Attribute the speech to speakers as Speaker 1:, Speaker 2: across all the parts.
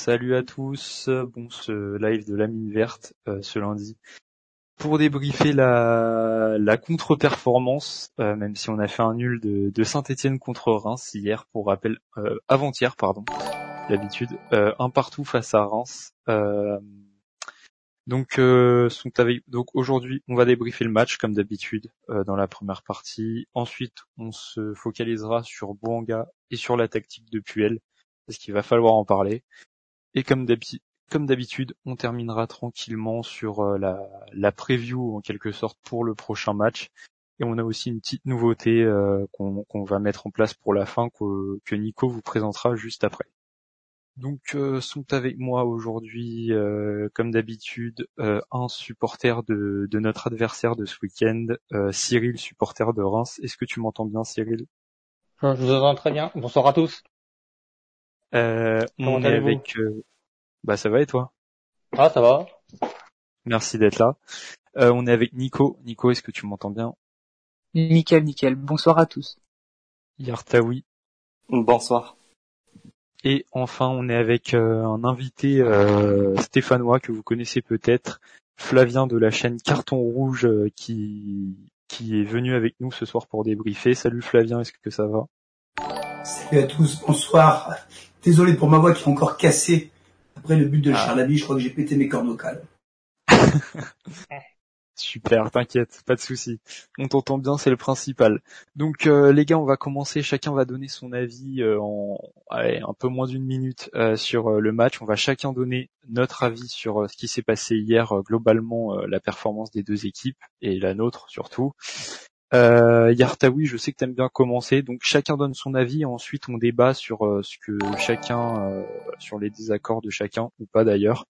Speaker 1: Salut à tous, bon ce live de la mine verte euh, ce lundi pour débriefer la, la contre-performance, euh, même si on a fait un nul de, Saint-Etienne contre Reims hier, pour rappel, euh, avant-hier pardon, d'habitude, un partout face à Reims. donc, sont avec, donc aujourd'hui, on va débriefer le match comme d'habitude dans la première partie. Ensuite, on se focalisera sur Bouanga et sur la tactique de Puel, parce qu'il va falloir en parler. Et comme d'habitude, on terminera tranquillement sur euh, la, preview en quelque sorte pour le prochain match. Et on a aussi une petite nouveauté euh, qu'on va mettre en place pour la fin que, que Nico vous présentera juste après. Donc euh, sont avec moi aujourd'hui, comme d'habitude, un supporter de, de, notre adversaire de ce week-end, Cyril, supporter de Reims. Est-ce que tu m'entends bien, Cyril?
Speaker 2: Je vous entends très bien. Bonsoir à tous.
Speaker 1: Euh, on est avec. Euh, bah ça va et toi?
Speaker 2: Ah ça va.
Speaker 1: Merci d'être là. Euh, on est avec Nico. Nico, est-ce que tu m'entends bien?
Speaker 3: Nickel, nickel. Bonsoir à tous.
Speaker 1: Yartaoui.
Speaker 4: Bonsoir.
Speaker 1: Et enfin, on est avec euh, un invité stéphanois que vous connaissez peut-être, Flavien de la chaîne Carton Rouge, qui qui est venu avec nous ce soir pour débriefer. Salut Flavien, est-ce que ça va?
Speaker 5: Salut à tous, bonsoir. Désolé pour ma voix qui est encore cassée. Après le but de ah. Charlaby, je crois que j'ai pété mes cordes vocales.
Speaker 1: Super, t'inquiète, pas de souci. On t'entend bien, c'est le principal. Donc euh, les gars, on va commencer. Chacun va donner son avis euh, en un peu moins d'une minute euh, sur le match. On va chacun donner notre avis sur ce qui s'est passé hier globalement, la performance des deux équipes et la nôtre surtout. Euh, Yartaoui, je sais que tu aimes bien commencer, donc chacun donne son avis et ensuite on débat sur euh, ce que chacun, euh, sur les désaccords de chacun ou pas d'ailleurs.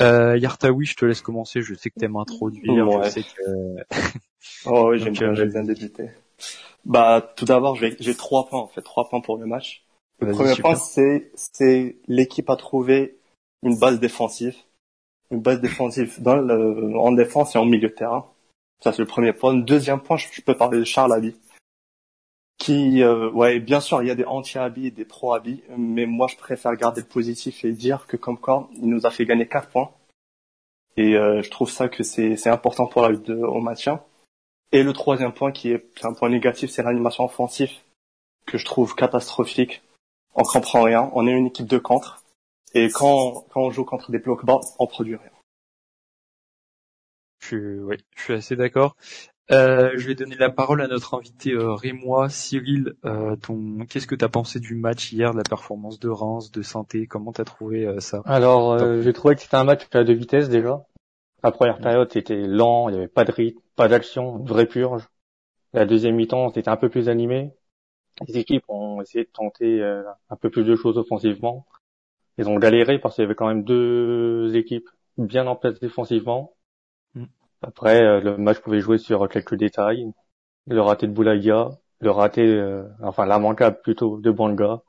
Speaker 1: Euh, Yartaoui, je te laisse commencer. Je sais que t'aimes introduire. Je sais que...
Speaker 4: oh oui, j'aime bien, euh, bien débuter. Bah, tout d'abord, j'ai trois points en fait, trois points pour le match. Le premier point, c'est c'est l'équipe a trouvé une base défensive, une base défensive dans le, en défense et en milieu de terrain. Ça, c'est le premier point. Deuxième point, je peux parler de Charles Abi. Qui, euh, ouais, bien sûr, il y a des anti-habits et des pro-habits, mais moi, je préfère garder le positif et dire que comme quoi, il nous a fait gagner quatre points. Et euh, je trouve ça que c'est important pour la lutte au maintien. Et le troisième point, qui est un point négatif, c'est l'animation offensive, que je trouve catastrophique. On comprend rien. On est une équipe de contre. Et quand, quand on joue contre des blocs bas, on produit rien.
Speaker 1: Je je suis assez d'accord. Euh, je vais donner la parole à notre invité euh, Rémois. Cyril, euh, ton, qu'est-ce que tu as pensé du match hier, de la performance de Reims, de Sainté? Comment t'as trouvé euh, ça?
Speaker 2: Alors, euh, j'ai trouvé que c'était un match à deux vitesses déjà. La première période, c'était lent, il n'y avait pas de rythme, pas d'action, une vraie purge. La deuxième mi-temps, c'était un peu plus animé. Les équipes ont essayé de tenter un peu plus de choses offensivement. Ils ont galéré parce qu'il y avait quand même deux équipes bien en place défensivement. Après, euh, le match pouvait jouer sur quelques détails. Le raté de Boulaga, le raté, euh, enfin l'immanquable plutôt de Banga.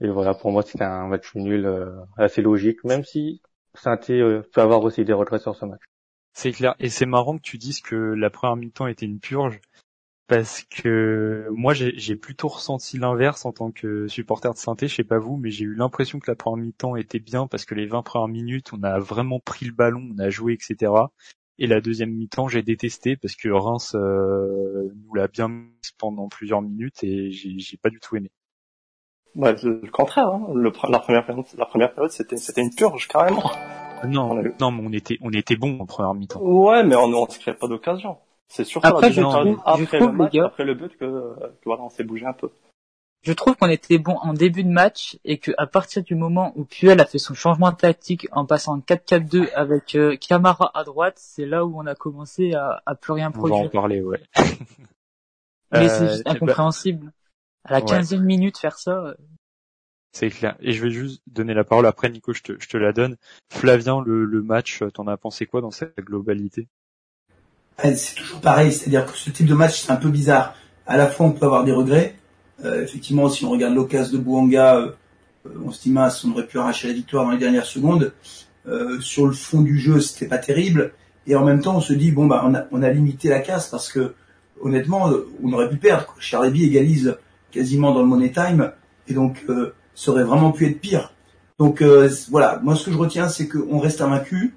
Speaker 2: Et voilà, pour moi, c'était un match nul euh, assez logique, même si saint peut avoir aussi des retraits sur ce match.
Speaker 1: C'est clair. Et c'est marrant que tu dises que la première mi-temps était une purge, parce que moi, j'ai plutôt ressenti l'inverse en tant que supporter de saint je sais pas vous, mais j'ai eu l'impression que la première mi-temps était bien, parce que les 20 premières minutes, on a vraiment pris le ballon, on a joué, etc. Et la deuxième mi-temps, j'ai détesté parce que Reims euh, nous l'a bien mis pendant plusieurs minutes et j'ai pas du tout aimé.
Speaker 4: Bah, le contraire. Hein. Le, la première période, la première période, c'était c'était une purge carrément.
Speaker 1: Non, non, mais on était on était bon en première mi-temps.
Speaker 4: Ouais, mais on ne se pas d'occasion. C'est surtout après, je trouve, après, le match, après le but que, que voilà, on s'est bougé un peu
Speaker 3: je trouve qu'on était bon en début de match et que à partir du moment où Puel a fait son changement de tactique en passant 4-4-2 avec euh, Camara à droite, c'est là où on a commencé à, à plus rien produire.
Speaker 1: On va en parler, ouais.
Speaker 3: Mais c'est euh, juste incompréhensible. À la 15e minute faire ça. Euh.
Speaker 1: C'est clair. Et je vais juste donner la parole après, Nico, je te, je te la donne. Flavien, le, le match, t'en as pensé quoi dans sa globalité?
Speaker 5: C'est toujours pareil, c'est-à-dire que ce type de match, c'est un peu bizarre. À la fois, on peut avoir des regrets, euh, effectivement, si on regarde l'occasion de Bouanga, euh, on se dit mince, on aurait pu arracher la victoire dans les dernières secondes. Euh, sur le fond du jeu, c'était pas terrible. Et en même temps, on se dit bon bah on a, on a limité la casse parce que honnêtement, on aurait pu perdre. Charlebi égalise quasiment dans le money time et donc ça aurait vraiment pu être pire. Donc euh, voilà, moi ce que je retiens, c'est qu'on reste invaincu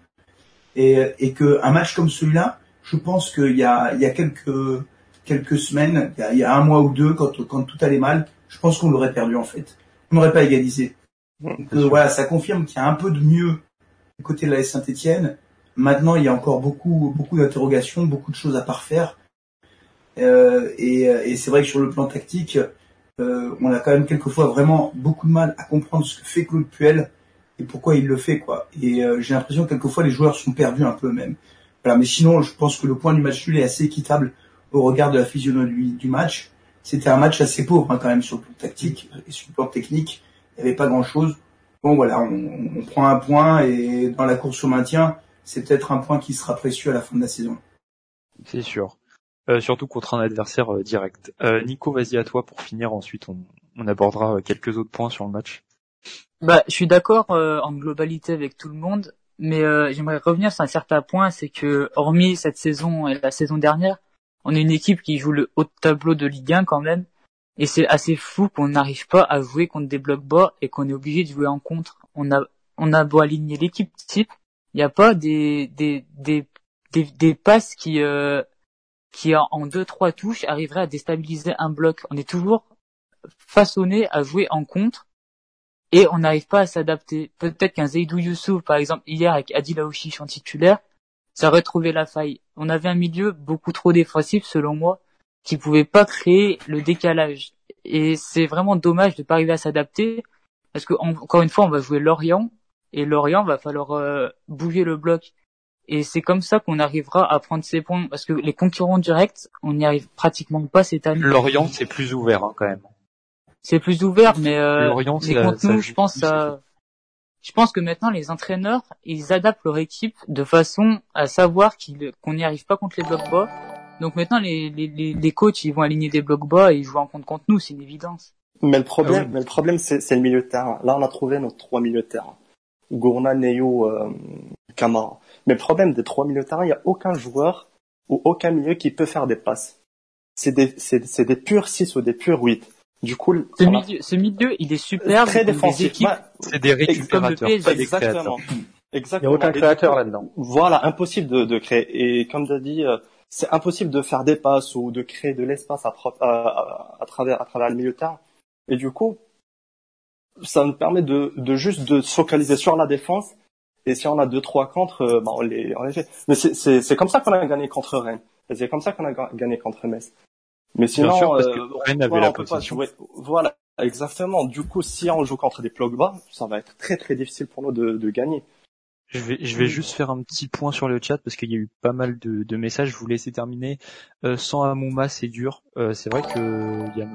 Speaker 5: et, et qu'un match comme celui-là, je pense qu'il y a, il y a quelques quelques semaines, il y, a, un mois ou deux, quand, quand tout allait mal, je pense qu'on l'aurait perdu en fait. On n'aurait pas égalisé. Donc voilà, ça confirme qu'il y a un peu de mieux du côté de la Saint-Etienne. Maintenant, il y a encore beaucoup beaucoup d'interrogations, beaucoup de choses à parfaire. Euh, et, et c'est vrai que sur le plan tactique, euh, on a quand même quelquefois vraiment beaucoup de mal à comprendre ce que fait Claude Puel et pourquoi il le fait quoi. Et euh, j'ai l'impression que quelquefois les joueurs sont perdus un peu même. Voilà, mais sinon je pense que le point du match nul est assez équitable au regard de la physionomie du match. C'était un match assez pauvre hein, quand même sur le plan tactique et sur le plan technique. Il n'y avait pas grand chose. Bon voilà, on, on, prend un point et dans la course au maintien, c'est peut-être un point qui sera précieux à la fin de la saison.
Speaker 1: C'est sûr. Euh, surtout contre un adversaire euh, direct. Euh, Nico, vas-y à toi pour finir. Ensuite, on, on abordera quelques autres points sur le match.
Speaker 3: Bah, je suis d'accord en globalité avec tout le monde, mais j'aimerais revenir sur un certain point, c'est que hormis cette saison et la saison dernière, on est une équipe qui joue le haut tableau de Ligue 1 quand même, et c'est assez fou qu'on n'arrive pas à jouer contre des blocs bas et qu'on est obligé de jouer en contre. On a on a beau aligner l'équipe type, il n'y a pas des des des des, passes qui qui en deux trois touches arriverait à déstabiliser un bloc. On est toujours façonné à jouer en contre et on n'arrive pas à s'adapter. Peut-être qu'un Zaidou Youssouf, par exemple, hier avec Adil en titulaire, ça aurait trouvé la faille. On avait un milieu beaucoup trop défensif, selon moi, qui pouvait pas créer le décalage. Et c'est vraiment dommage de pas arriver à s'adapter, parce que encore une fois, on va jouer Lorient, et Lorient va falloir euh, bouger le bloc. Et c'est comme ça qu'on arrivera à prendre ces points, parce que les concurrents directs, on n'y arrive pratiquement pas cette année.
Speaker 1: Lorient, c'est plus ouvert hein, quand même.
Speaker 3: C'est plus ouvert, mais euh, Lorient, les nous, je pense. Je pense que maintenant les entraîneurs, ils adaptent leur équipe de façon à savoir qu'on n'y arrive pas contre les blocs bas. Donc maintenant, les, les, les, coachs, ils vont aligner des blocs bas et ils jouent en compte contre nous, c'est une évidence.
Speaker 4: Mais le problème, ah mais le problème, c'est le milieu de terrain. Là, on a trouvé nos trois milieux de terrain. Gourna, Neyo, euh, Kamara. Mais le problème des trois milieux de terrain, il n'y a aucun joueur ou aucun milieu qui peut faire des passes. C'est des, c'est, c'est des purs 6 ou des purs 8. Du coup,
Speaker 3: ce, milieu, ce milieu, il est superbe.
Speaker 4: Très défensif.
Speaker 1: c'est des récupérateurs,
Speaker 4: Exactement.
Speaker 2: Exactement. Il n'y a aucun créateur là-dedans.
Speaker 4: Voilà, impossible de, de créer. Et comme tu as dit, euh, c'est impossible de faire des passes ou de créer de l'espace à, à, à, travers, à travers le milieu de terrain. Et du coup, ça nous permet de, de juste de se focaliser sur la défense et si on a deux trois contre, euh, bah, on les on les fait. Mais c'est c'est c'est comme ça qu'on a gagné contre Rennes. C'est comme ça qu'on a gagné contre Metz. Mais sinon,
Speaker 1: sûr, parce que euh, Rennes avait la position.
Speaker 4: Voilà, exactement. Du coup, si on joue contre des bas, ça va être très très difficile pour nous de, de gagner.
Speaker 1: Je vais, je vais juste faire un petit point sur le chat parce qu'il y a eu pas mal de, de messages. Je vous laisser terminer. Euh, sans Amouma, c'est dur. Euh, c'est vrai que il y a,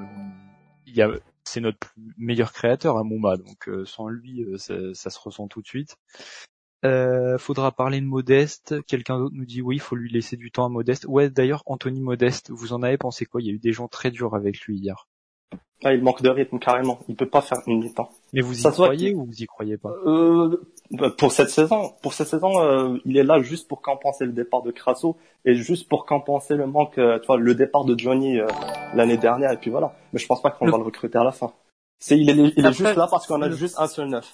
Speaker 1: y a c'est notre meilleur créateur, Amouma. Donc euh, sans lui, ça, ça, se ressent tout de suite. Euh, faudra parler de Modeste. Quelqu'un d'autre nous dit oui, il faut lui laisser du temps à Modeste. Ouais, d'ailleurs, Anthony Modeste, vous en avez pensé quoi? Il y a eu des gens très durs avec lui hier.
Speaker 4: Ah, il manque de rythme carrément. Il peut pas faire une mi-temps.
Speaker 1: Mais vous y croyez ou vous y croyez pas?
Speaker 4: Euh, bah, Pour cette saison, pour cette saison, euh, il est là juste pour compenser le départ de Crasso et juste pour compenser le manque, euh, tu vois, le départ de Johnny euh, l'année dernière et puis voilà. Mais je pense pas qu'on va le recruter à la fin. C'est il est, il est juste là parce qu'on a juste un seul neuf.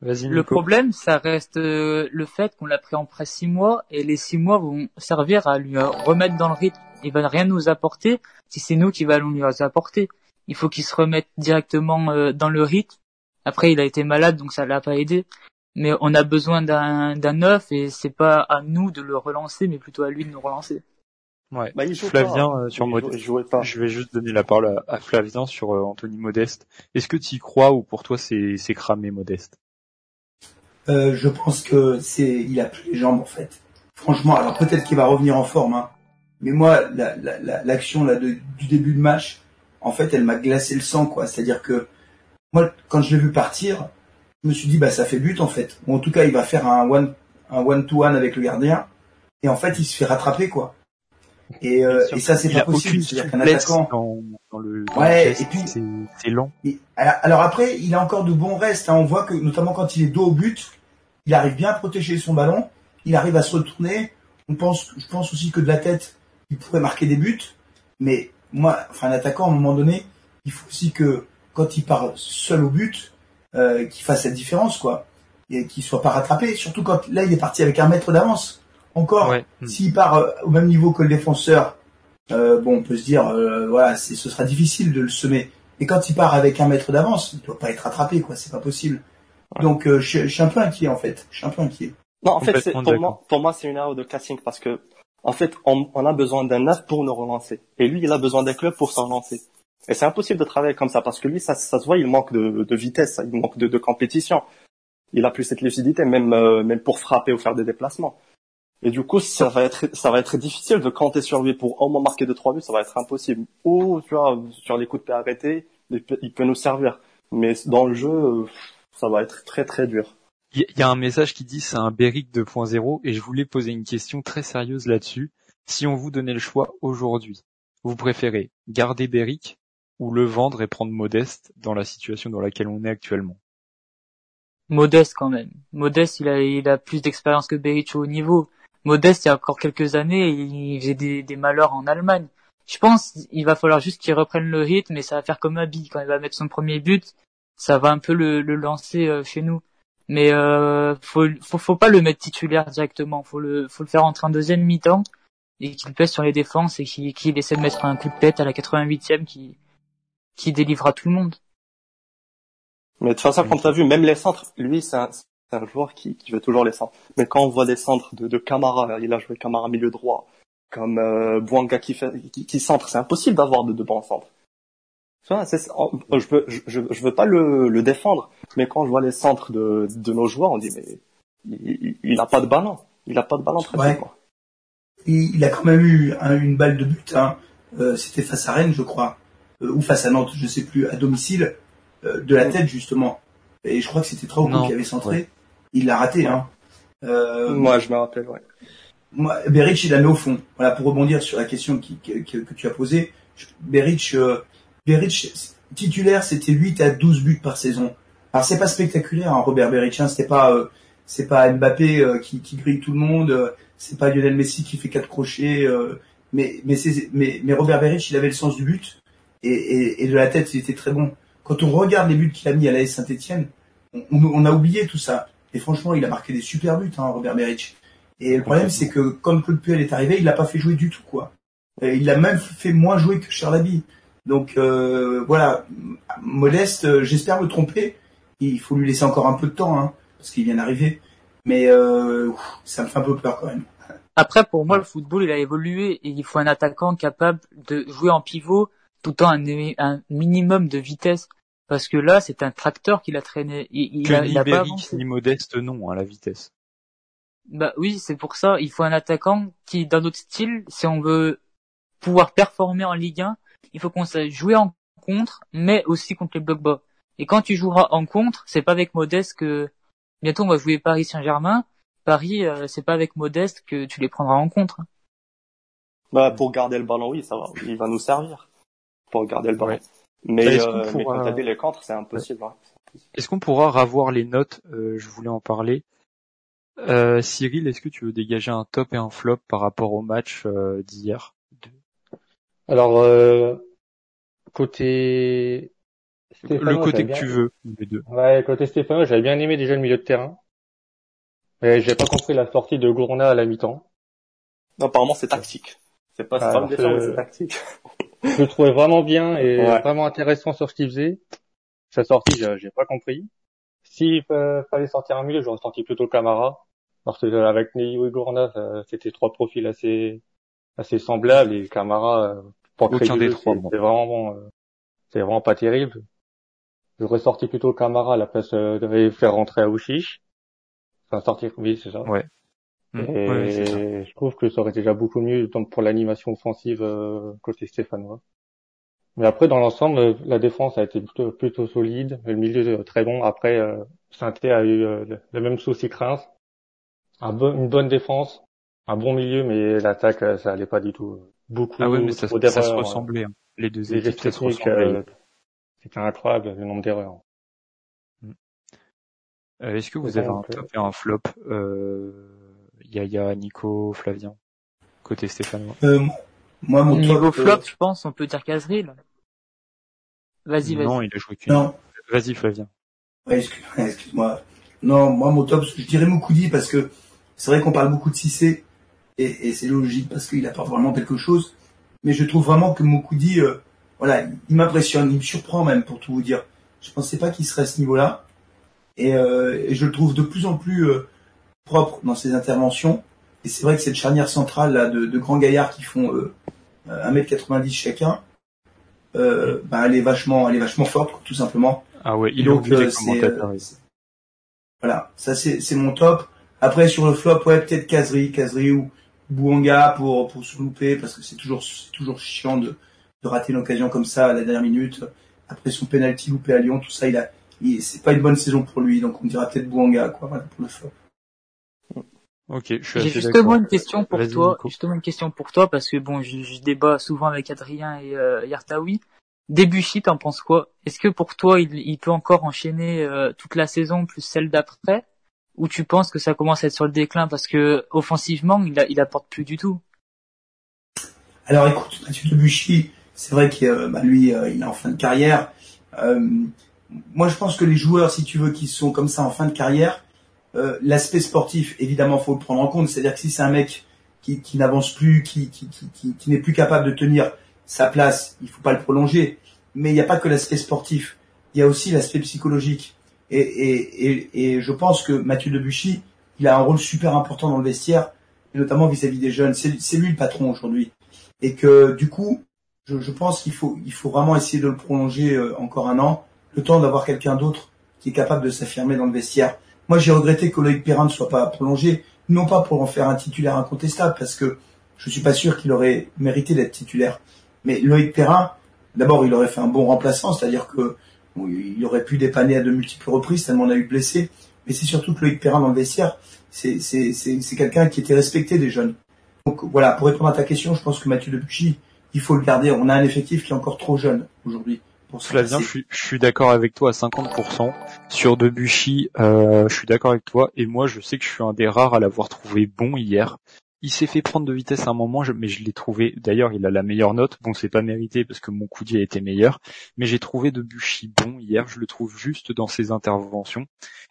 Speaker 3: Le problème, ça reste euh, le fait qu'on l'a pris en près six mois et les six mois vont servir à lui euh, remettre dans le rythme. Il va rien nous apporter si c'est nous qui allons lui apporter. Il faut qu'il se remette directement euh, dans le rythme. Après, il a été malade, donc ça l'a pas aidé. Mais on a besoin d'un d'un neuf et c'est pas à nous de le relancer, mais plutôt à lui de nous relancer.
Speaker 1: Ouais. Bah, Flavien sur Modeste. Je vais juste donner la parole à, Flavien sur Anthony Modeste. Est-ce que tu y crois ou pour toi c'est c'est cramé Modeste?
Speaker 5: Euh, je pense que c'est, il a plus les jambes en fait. Franchement, alors peut-être qu'il va revenir en forme, hein. mais moi, l'action là du début de match, en fait, elle m'a glacé le sang, quoi. C'est-à-dire que moi, quand je l'ai vu partir, je me suis dit, bah ça fait but en fait. Ou en tout cas, il va faire un one, un one to one avec le gardien, et en fait, il se fait rattraper, quoi. Et, euh, et ça, c'est pas possible. C'est-à-dire qu'un attaquant.
Speaker 1: Dans, le,
Speaker 5: ouais, et puis
Speaker 1: c'est lent.
Speaker 5: alors après, il a encore de bons restes. Hein. On voit que notamment quand il est dos au but, il arrive bien à protéger son ballon, il arrive à se retourner. On pense, je pense aussi que de la tête, il pourrait marquer des buts. Mais moi, enfin, un attaquant, à un moment donné, il faut aussi que quand il part seul au but, euh, qui fasse cette différence, quoi, et qui soit pas rattrapé. Surtout quand là, il est parti avec un mètre d'avance. Encore,
Speaker 1: Ouais.
Speaker 5: S'il part euh, au même niveau que le défenseur, euh, bon, on peut se dire, voilà, ce sera difficile de le semer. Mais quand il part avec un mètre d'avance, il doit pas être rattrapé, quoi. C'est pas possible. Donc, euh, je, je suis un peu inquiet, en fait. Je suis un peu inquiet.
Speaker 4: Non, en fait, pour moi, pour moi, c'est une erreur de casting parce que, en fait, on, on a besoin d'un neuf pour nous relancer. Et lui, il a besoin d'un club pour s'en relancer. Et c'est impossible de travailler comme ça parce que lui, ça, ça se voit, il manque de, de vitesse, il manque de, de compétition. Il a plus cette lucidité, même, euh, même pour frapper ou faire des déplacements. Et du coup, ça va être, ça va être difficile de compter sur lui pour au moins marquer deux, trois buts, ça va être impossible. Ou, tu vois, sur les coups de pied arrêtés, il peut, il peut nous servir. Mais dans le jeu, euh, ça va être très, très dur.
Speaker 1: Il y- a un message qui dit c'est un Beric 2.0 et je voulais poser une question très sérieuse là-dessus. Si on vous donnait le choix aujourd'hui, vous préférez garder Beric ou le vendre et prendre Modeste dans la situation dans laquelle on est actuellement?
Speaker 3: Modeste quand même. Modeste, il a, il a plus d'expérience que Beric au haut niveau. Modeste, il y a encore quelques années, il faisait des, des malheurs en Allemagne. Je pense il va falloir juste qu'il reprenne le rythme et ça va faire comme Abi quand il va mettre son premier but, ça va un peu le, le lancer euh, chez nous. Mais euh, faut, faut faut pas le mettre titulaire directement, faut le faut le faire entrer en deuxième mi-temps et qu'il pèse sur les défenses et qu'il qu'il essaie de mettre un coup de tête à la 88e qui qui délivrera tout le monde.
Speaker 4: Mais de toute façon, comme tu as vu, même les centres, lui, c'est un, un joueur qui, qui veut toujours les centres. Mais quand on voit des centres de, de Camara, il a joué Camara milieu droit, comme euh, Bouanga qui, fait, qui, qui centre, c'est impossible d'avoir de, de bons centres. Tu vois, c'est- en- je, veux, je, je, je veux pas le, le défendre, mais quand je vois les centres de, de nos joueurs, on dit, mais il, il, il a pas de ballon. Il a pas de ballon très
Speaker 5: Ouais.
Speaker 4: quoi.
Speaker 5: Il, il a quand même eu un- une balle de but. Hein. Euh, C'était face à Rennes, je crois, Euh, ou face à Nantes, je sais plus, à domicile, euh, de la tête justement. Et je crois que c'était Trauco
Speaker 1: Non,
Speaker 5: qui avait centré.
Speaker 1: ouais.
Speaker 5: Il l'a raté. Hein. Euh,
Speaker 4: Moi, je me rappelle, ouais.
Speaker 5: moi, Beric, il la met au fond. Voilà, pour rebondir sur la question qui, que, que- que tu as posée. je- Beric, euh, Beric, titulaire, c'était 8 à 12 buts par saison. Alors c'est pas spectaculaire, hein, Robert Beric. Hein, c'était pas, euh, c'est pas Mbappé euh, qui, grille tout le monde. euh, c'est pas Lionel Messi qui fait quatre crochets. mais, mais, mais, Robert Beric, il avait le sens du but et, de la tête, il était très bon. Quand on regarde les buts qu'il a mis à la Saint-Etienne, on, a oublié tout ça. Et franchement, il a marqué des super buts, hein, Robert Beric. Et le problème, c'est que quand Claude Puel est arrivé, il l'a pas fait jouer du tout, quoi. Il l'a même fait moins jouer que Charlaby. Donc euh, voilà, Modeste, euh, j'espère me tromper. Il faut lui laisser encore un peu de temps, hein, parce qu'il vient d'arriver. Mais euh, ça me fait un peu peur quand même.
Speaker 3: Après, pour moi, le football, il a évolué et il faut un attaquant capable de jouer en pivot tout en un, un minimum de vitesse. Parce que là, c'est un tracteur qu'il a traîné. Il, a,
Speaker 1: ni
Speaker 3: il a pas
Speaker 1: Beric
Speaker 3: avancé.
Speaker 1: ni Modeste non à la vitesse.
Speaker 3: Bah oui, c'est pour ça. Il faut un attaquant qui, dans notre style, si on veut pouvoir performer en Ligue 1, il faut qu'on sache jouer en contre, mais aussi contre les blocs bas. Et quand tu joueras en contre, c'est pas avec Modeste que bientôt on va jouer Paris Saint-Germain. Paris, euh, c'est pas avec Modeste que tu les prendras en contre.
Speaker 4: Bah, pour garder le ballon, oui, ça va. Il va nous servir. Pour garder le ballon.
Speaker 1: Ouais.
Speaker 4: Mais, euh, mais
Speaker 1: pourra-
Speaker 4: quand t'as dit les contres, c'est impossible. hein.
Speaker 1: Est-ce qu'on pourra revoir les notes? Euh, Je voulais en parler. Euh, Cyril, est-ce que tu veux dégager un top et un flop par rapport au match euh, d'hier?
Speaker 2: Alors, euh, côté Stéphano,
Speaker 1: Le côté que
Speaker 2: bien-
Speaker 1: tu veux, les deux.
Speaker 2: Ouais, côté Stéphano, j'avais bien aimé déjà le milieu de terrain. Mais j'ai pas compris la sortie de Gourna à la mi-temps.
Speaker 4: Non, apparemment, c'est tactique. C'est pas,
Speaker 2: Ah, c'est-
Speaker 4: mais c'est tactique.
Speaker 2: Je le trouvais vraiment bien et
Speaker 4: Ouais.
Speaker 2: vraiment intéressant sur ce qu'il faisait. Sa sortie, j'ai j'ai pas compris. S'il fa- fallait sortir un milieu, j'aurais sorti plutôt Camara. Parce que euh, avec Neyo et Gourna, ça- c'était trois profils assez assez semblables et Camara, euh,
Speaker 1: Aucun des trois,
Speaker 2: c'est vraiment bon, euh, c'est vraiment pas terrible. J'aurais sorti plutôt Camara à la place euh, de faire rentrer Aouchiche. Enfin, sortir, oui, c'est ça.
Speaker 1: Ouais. Mm.
Speaker 2: Et
Speaker 1: Ouais, c'est ça.
Speaker 2: je trouve que ça aurait déjà beaucoup mieux donc pour l'animation offensive euh, côté stéphanois. Mais après, dans l'ensemble, la défense a été plutôt, plutôt solide, le milieu très bon. Après, euh, Sainté a eu euh, le, même souci Reims. Un bon- une bonne défense, un bon milieu, mais l'attaque, ça allait pas du tout. Beaucoup
Speaker 1: Ah ouais, mais ça,
Speaker 2: trop
Speaker 1: ça se
Speaker 2: euh,
Speaker 1: ressemblait. hein. Les deux
Speaker 2: Les
Speaker 1: équipes, ça se
Speaker 2: techniques,
Speaker 1: ressemblait.
Speaker 2: euh, c'était incroyable le nombre d'erreurs.
Speaker 1: Euh, Est-ce que vous avez un
Speaker 2: euh,
Speaker 1: top et un flop euh, Yaya, Nico, Flavien, côté Stéphanois
Speaker 5: Euh, moi, mon
Speaker 3: Niveau
Speaker 5: top,
Speaker 3: flop,
Speaker 5: euh,
Speaker 3: je pense, on peut dire Casril. Vas-y, vas-y.
Speaker 1: Non, il a joué qu'une.
Speaker 5: non,
Speaker 1: Vas-y, Flavien.
Speaker 5: Ouais, excuse-moi. non, moi mon top, je dirais Moukoudi parce que c'est vrai qu'on parle beaucoup de Cissé et, et c'est logique parce qu'il apporte vraiment quelque chose. Mais je trouve vraiment que Moukoudi, euh, voilà, il m'impressionne, il me surprend même pour tout vous dire. Je pensais pas qu'il serait à ce niveau-là. Et, euh, et, je le trouve de plus en plus euh, propre dans ses interventions. Et c'est vrai que cette charnière centrale là, de, de grands gaillards qui font euh, 1m90 chacun, euh, bah, elle est vachement, elle est vachement forte, tout simplement.
Speaker 1: Ah ouais, il donc euh, c'est
Speaker 5: voilà, ça c'est c'est mon top. Après sur le flop, ouais peut-être Kazri, Kazri ou Bouanga pour pour se louper parce que c'est toujours c'est toujours chiant de de rater une occasion comme ça à la dernière minute. Après son penalty loupé à Lyon, tout ça, il a c'est pas une bonne saison pour lui, donc on dira peut-être Bouanga quoi, voilà, pour le flop.
Speaker 1: Ok, je suis
Speaker 3: J'ai justement une question pour toi, justement une question pour toi parce que bon, je, je débat souvent avec Adrien et euh, Yartaoui. Debuchy, t'en penses quoi? Est-ce que pour toi, il, il peut encore enchaîner euh, toute la saison plus celle d'après, ou tu penses que ça commence à être sur le déclin parce que offensivement, il, apporte plus du tout
Speaker 5: Alors écoute, Mathieu Debuchy, c'est vrai qu'il euh, bah, lui, euh, il est en fin de carrière. moi, je pense que les joueurs, si tu veux, qui sont comme ça en fin de carrière, l'aspect sportif, évidemment, faut le prendre en compte. C'est-à-dire que si c'est un mec qui, n'avance plus, qui n'est plus capable de tenir sa place, il faut pas le prolonger. Mais il n'y a pas que l'aspect sportif, il y a aussi l'aspect psychologique. Et, et, et, et, je pense que Mathieu Debuchy, il a un rôle super important dans le vestiaire, et notamment vis-à-vis des jeunes. C'est lui le patron aujourd'hui. Et que du coup, je, je pense qu'il faut, il faut vraiment essayer de le prolonger euh, encore un an, le temps d'avoir quelqu'un d'autre qui est capable de s'affirmer dans le vestiaire. Moi, j'ai regretté que Loïc Perrin ne soit pas prolongé, non pas pour en faire un titulaire incontestable, parce que je suis pas sûr qu'il aurait mérité d'être titulaire, mais Loïc Perrin, d'abord, il aurait fait un bon remplaçant, c'est-à-dire que il aurait pu dépanner à de multiples reprises tellement on a eu blessé. Mais c'est surtout que Loïc Perrin dans le vestiaire, c'est quelqu'un qui était respecté des jeunes. Donc voilà, pour répondre à ta question, je pense que Mathieu Debuchy, il faut le garder. On a un effectif qui est encore trop jeune aujourd'hui.
Speaker 1: Flavien, je suis, je suis d'accord avec toi à 50%. Sur Debuchy, euh, je suis d'accord avec toi. Et moi, je sais que je suis un des rares à l'avoir trouvé bon hier il s'est fait prendre de vitesse à un moment, mais je l'ai trouvé. D'ailleurs, il a la meilleure note. Bon, c'est pas mérité parce que mon coup a été meilleur, mais j'ai trouvé Debuchy bon hier. Je le trouve juste dans ses interventions,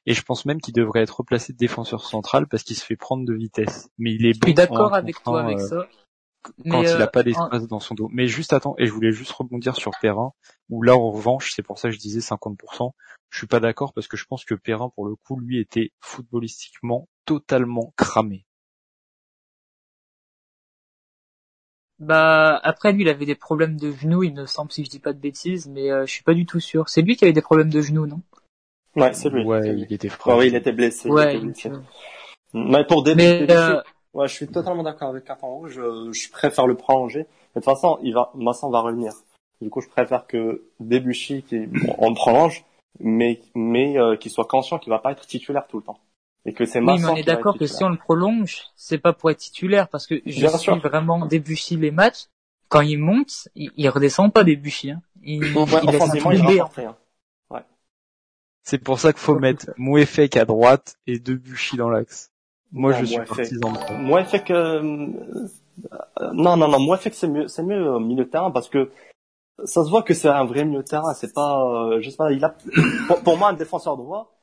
Speaker 1: et je pense même qu'il devrait être replacé de défenseur central parce qu'il se fait prendre de vitesse. Mais il est bon.
Speaker 3: Je suis d'accord avec toi avec euh, ça.
Speaker 1: Quand il n'a pas euh, d'espace dans son dos. Mais juste attends, et je voulais juste rebondir sur Perrin, où là en revanche, c'est pour ça que je disais 50%. Je suis pas d'accord parce que je pense que Perrin, pour le coup, lui était footballistiquement totalement cramé.
Speaker 3: Bah après lui il avait des problèmes de genoux, il me semble si je dis pas de bêtises, mais euh, je suis pas du tout sûr. C'est lui qui avait des problèmes de genoux, non?
Speaker 4: Ouais, c'est lui.
Speaker 1: Ouais, il était
Speaker 4: froid. oui, il était blessé.
Speaker 3: Ouais.
Speaker 4: Mais pour début, euh... ouais, je suis totalement d'accord avec Carton Je, je préfère le prolonger. Mais de toute façon, il va, Masson va revenir. Du coup, je préfère que Debuchy, qui bon, on le prolonge, mais mais euh, qu'il soit conscient qu'il va pas être titulaire tout le temps et que c'est
Speaker 3: Oui, mais on est d'accord que si on le prolonge, c'est pas pour être titulaire, parce que je suis vraiment Debuchy les matchs. Quand il monte, il, il redescend pas Debuchy. Hein. Il, il
Speaker 4: laisse un Ouais.
Speaker 1: C'est pour ça qu'il faut mettre Mouefek à droite et Debuchy dans l'axe. Moi, je suis partisan de
Speaker 4: Mouefek, euh, non, non, non, Mouefek c'est mieux, c'est mieux au milieu de terrain parce que ça se voit que c'est un vrai milieu de terrain. C'est pas, euh, je sais pas, il a, pour, pour moi, un défenseur droit,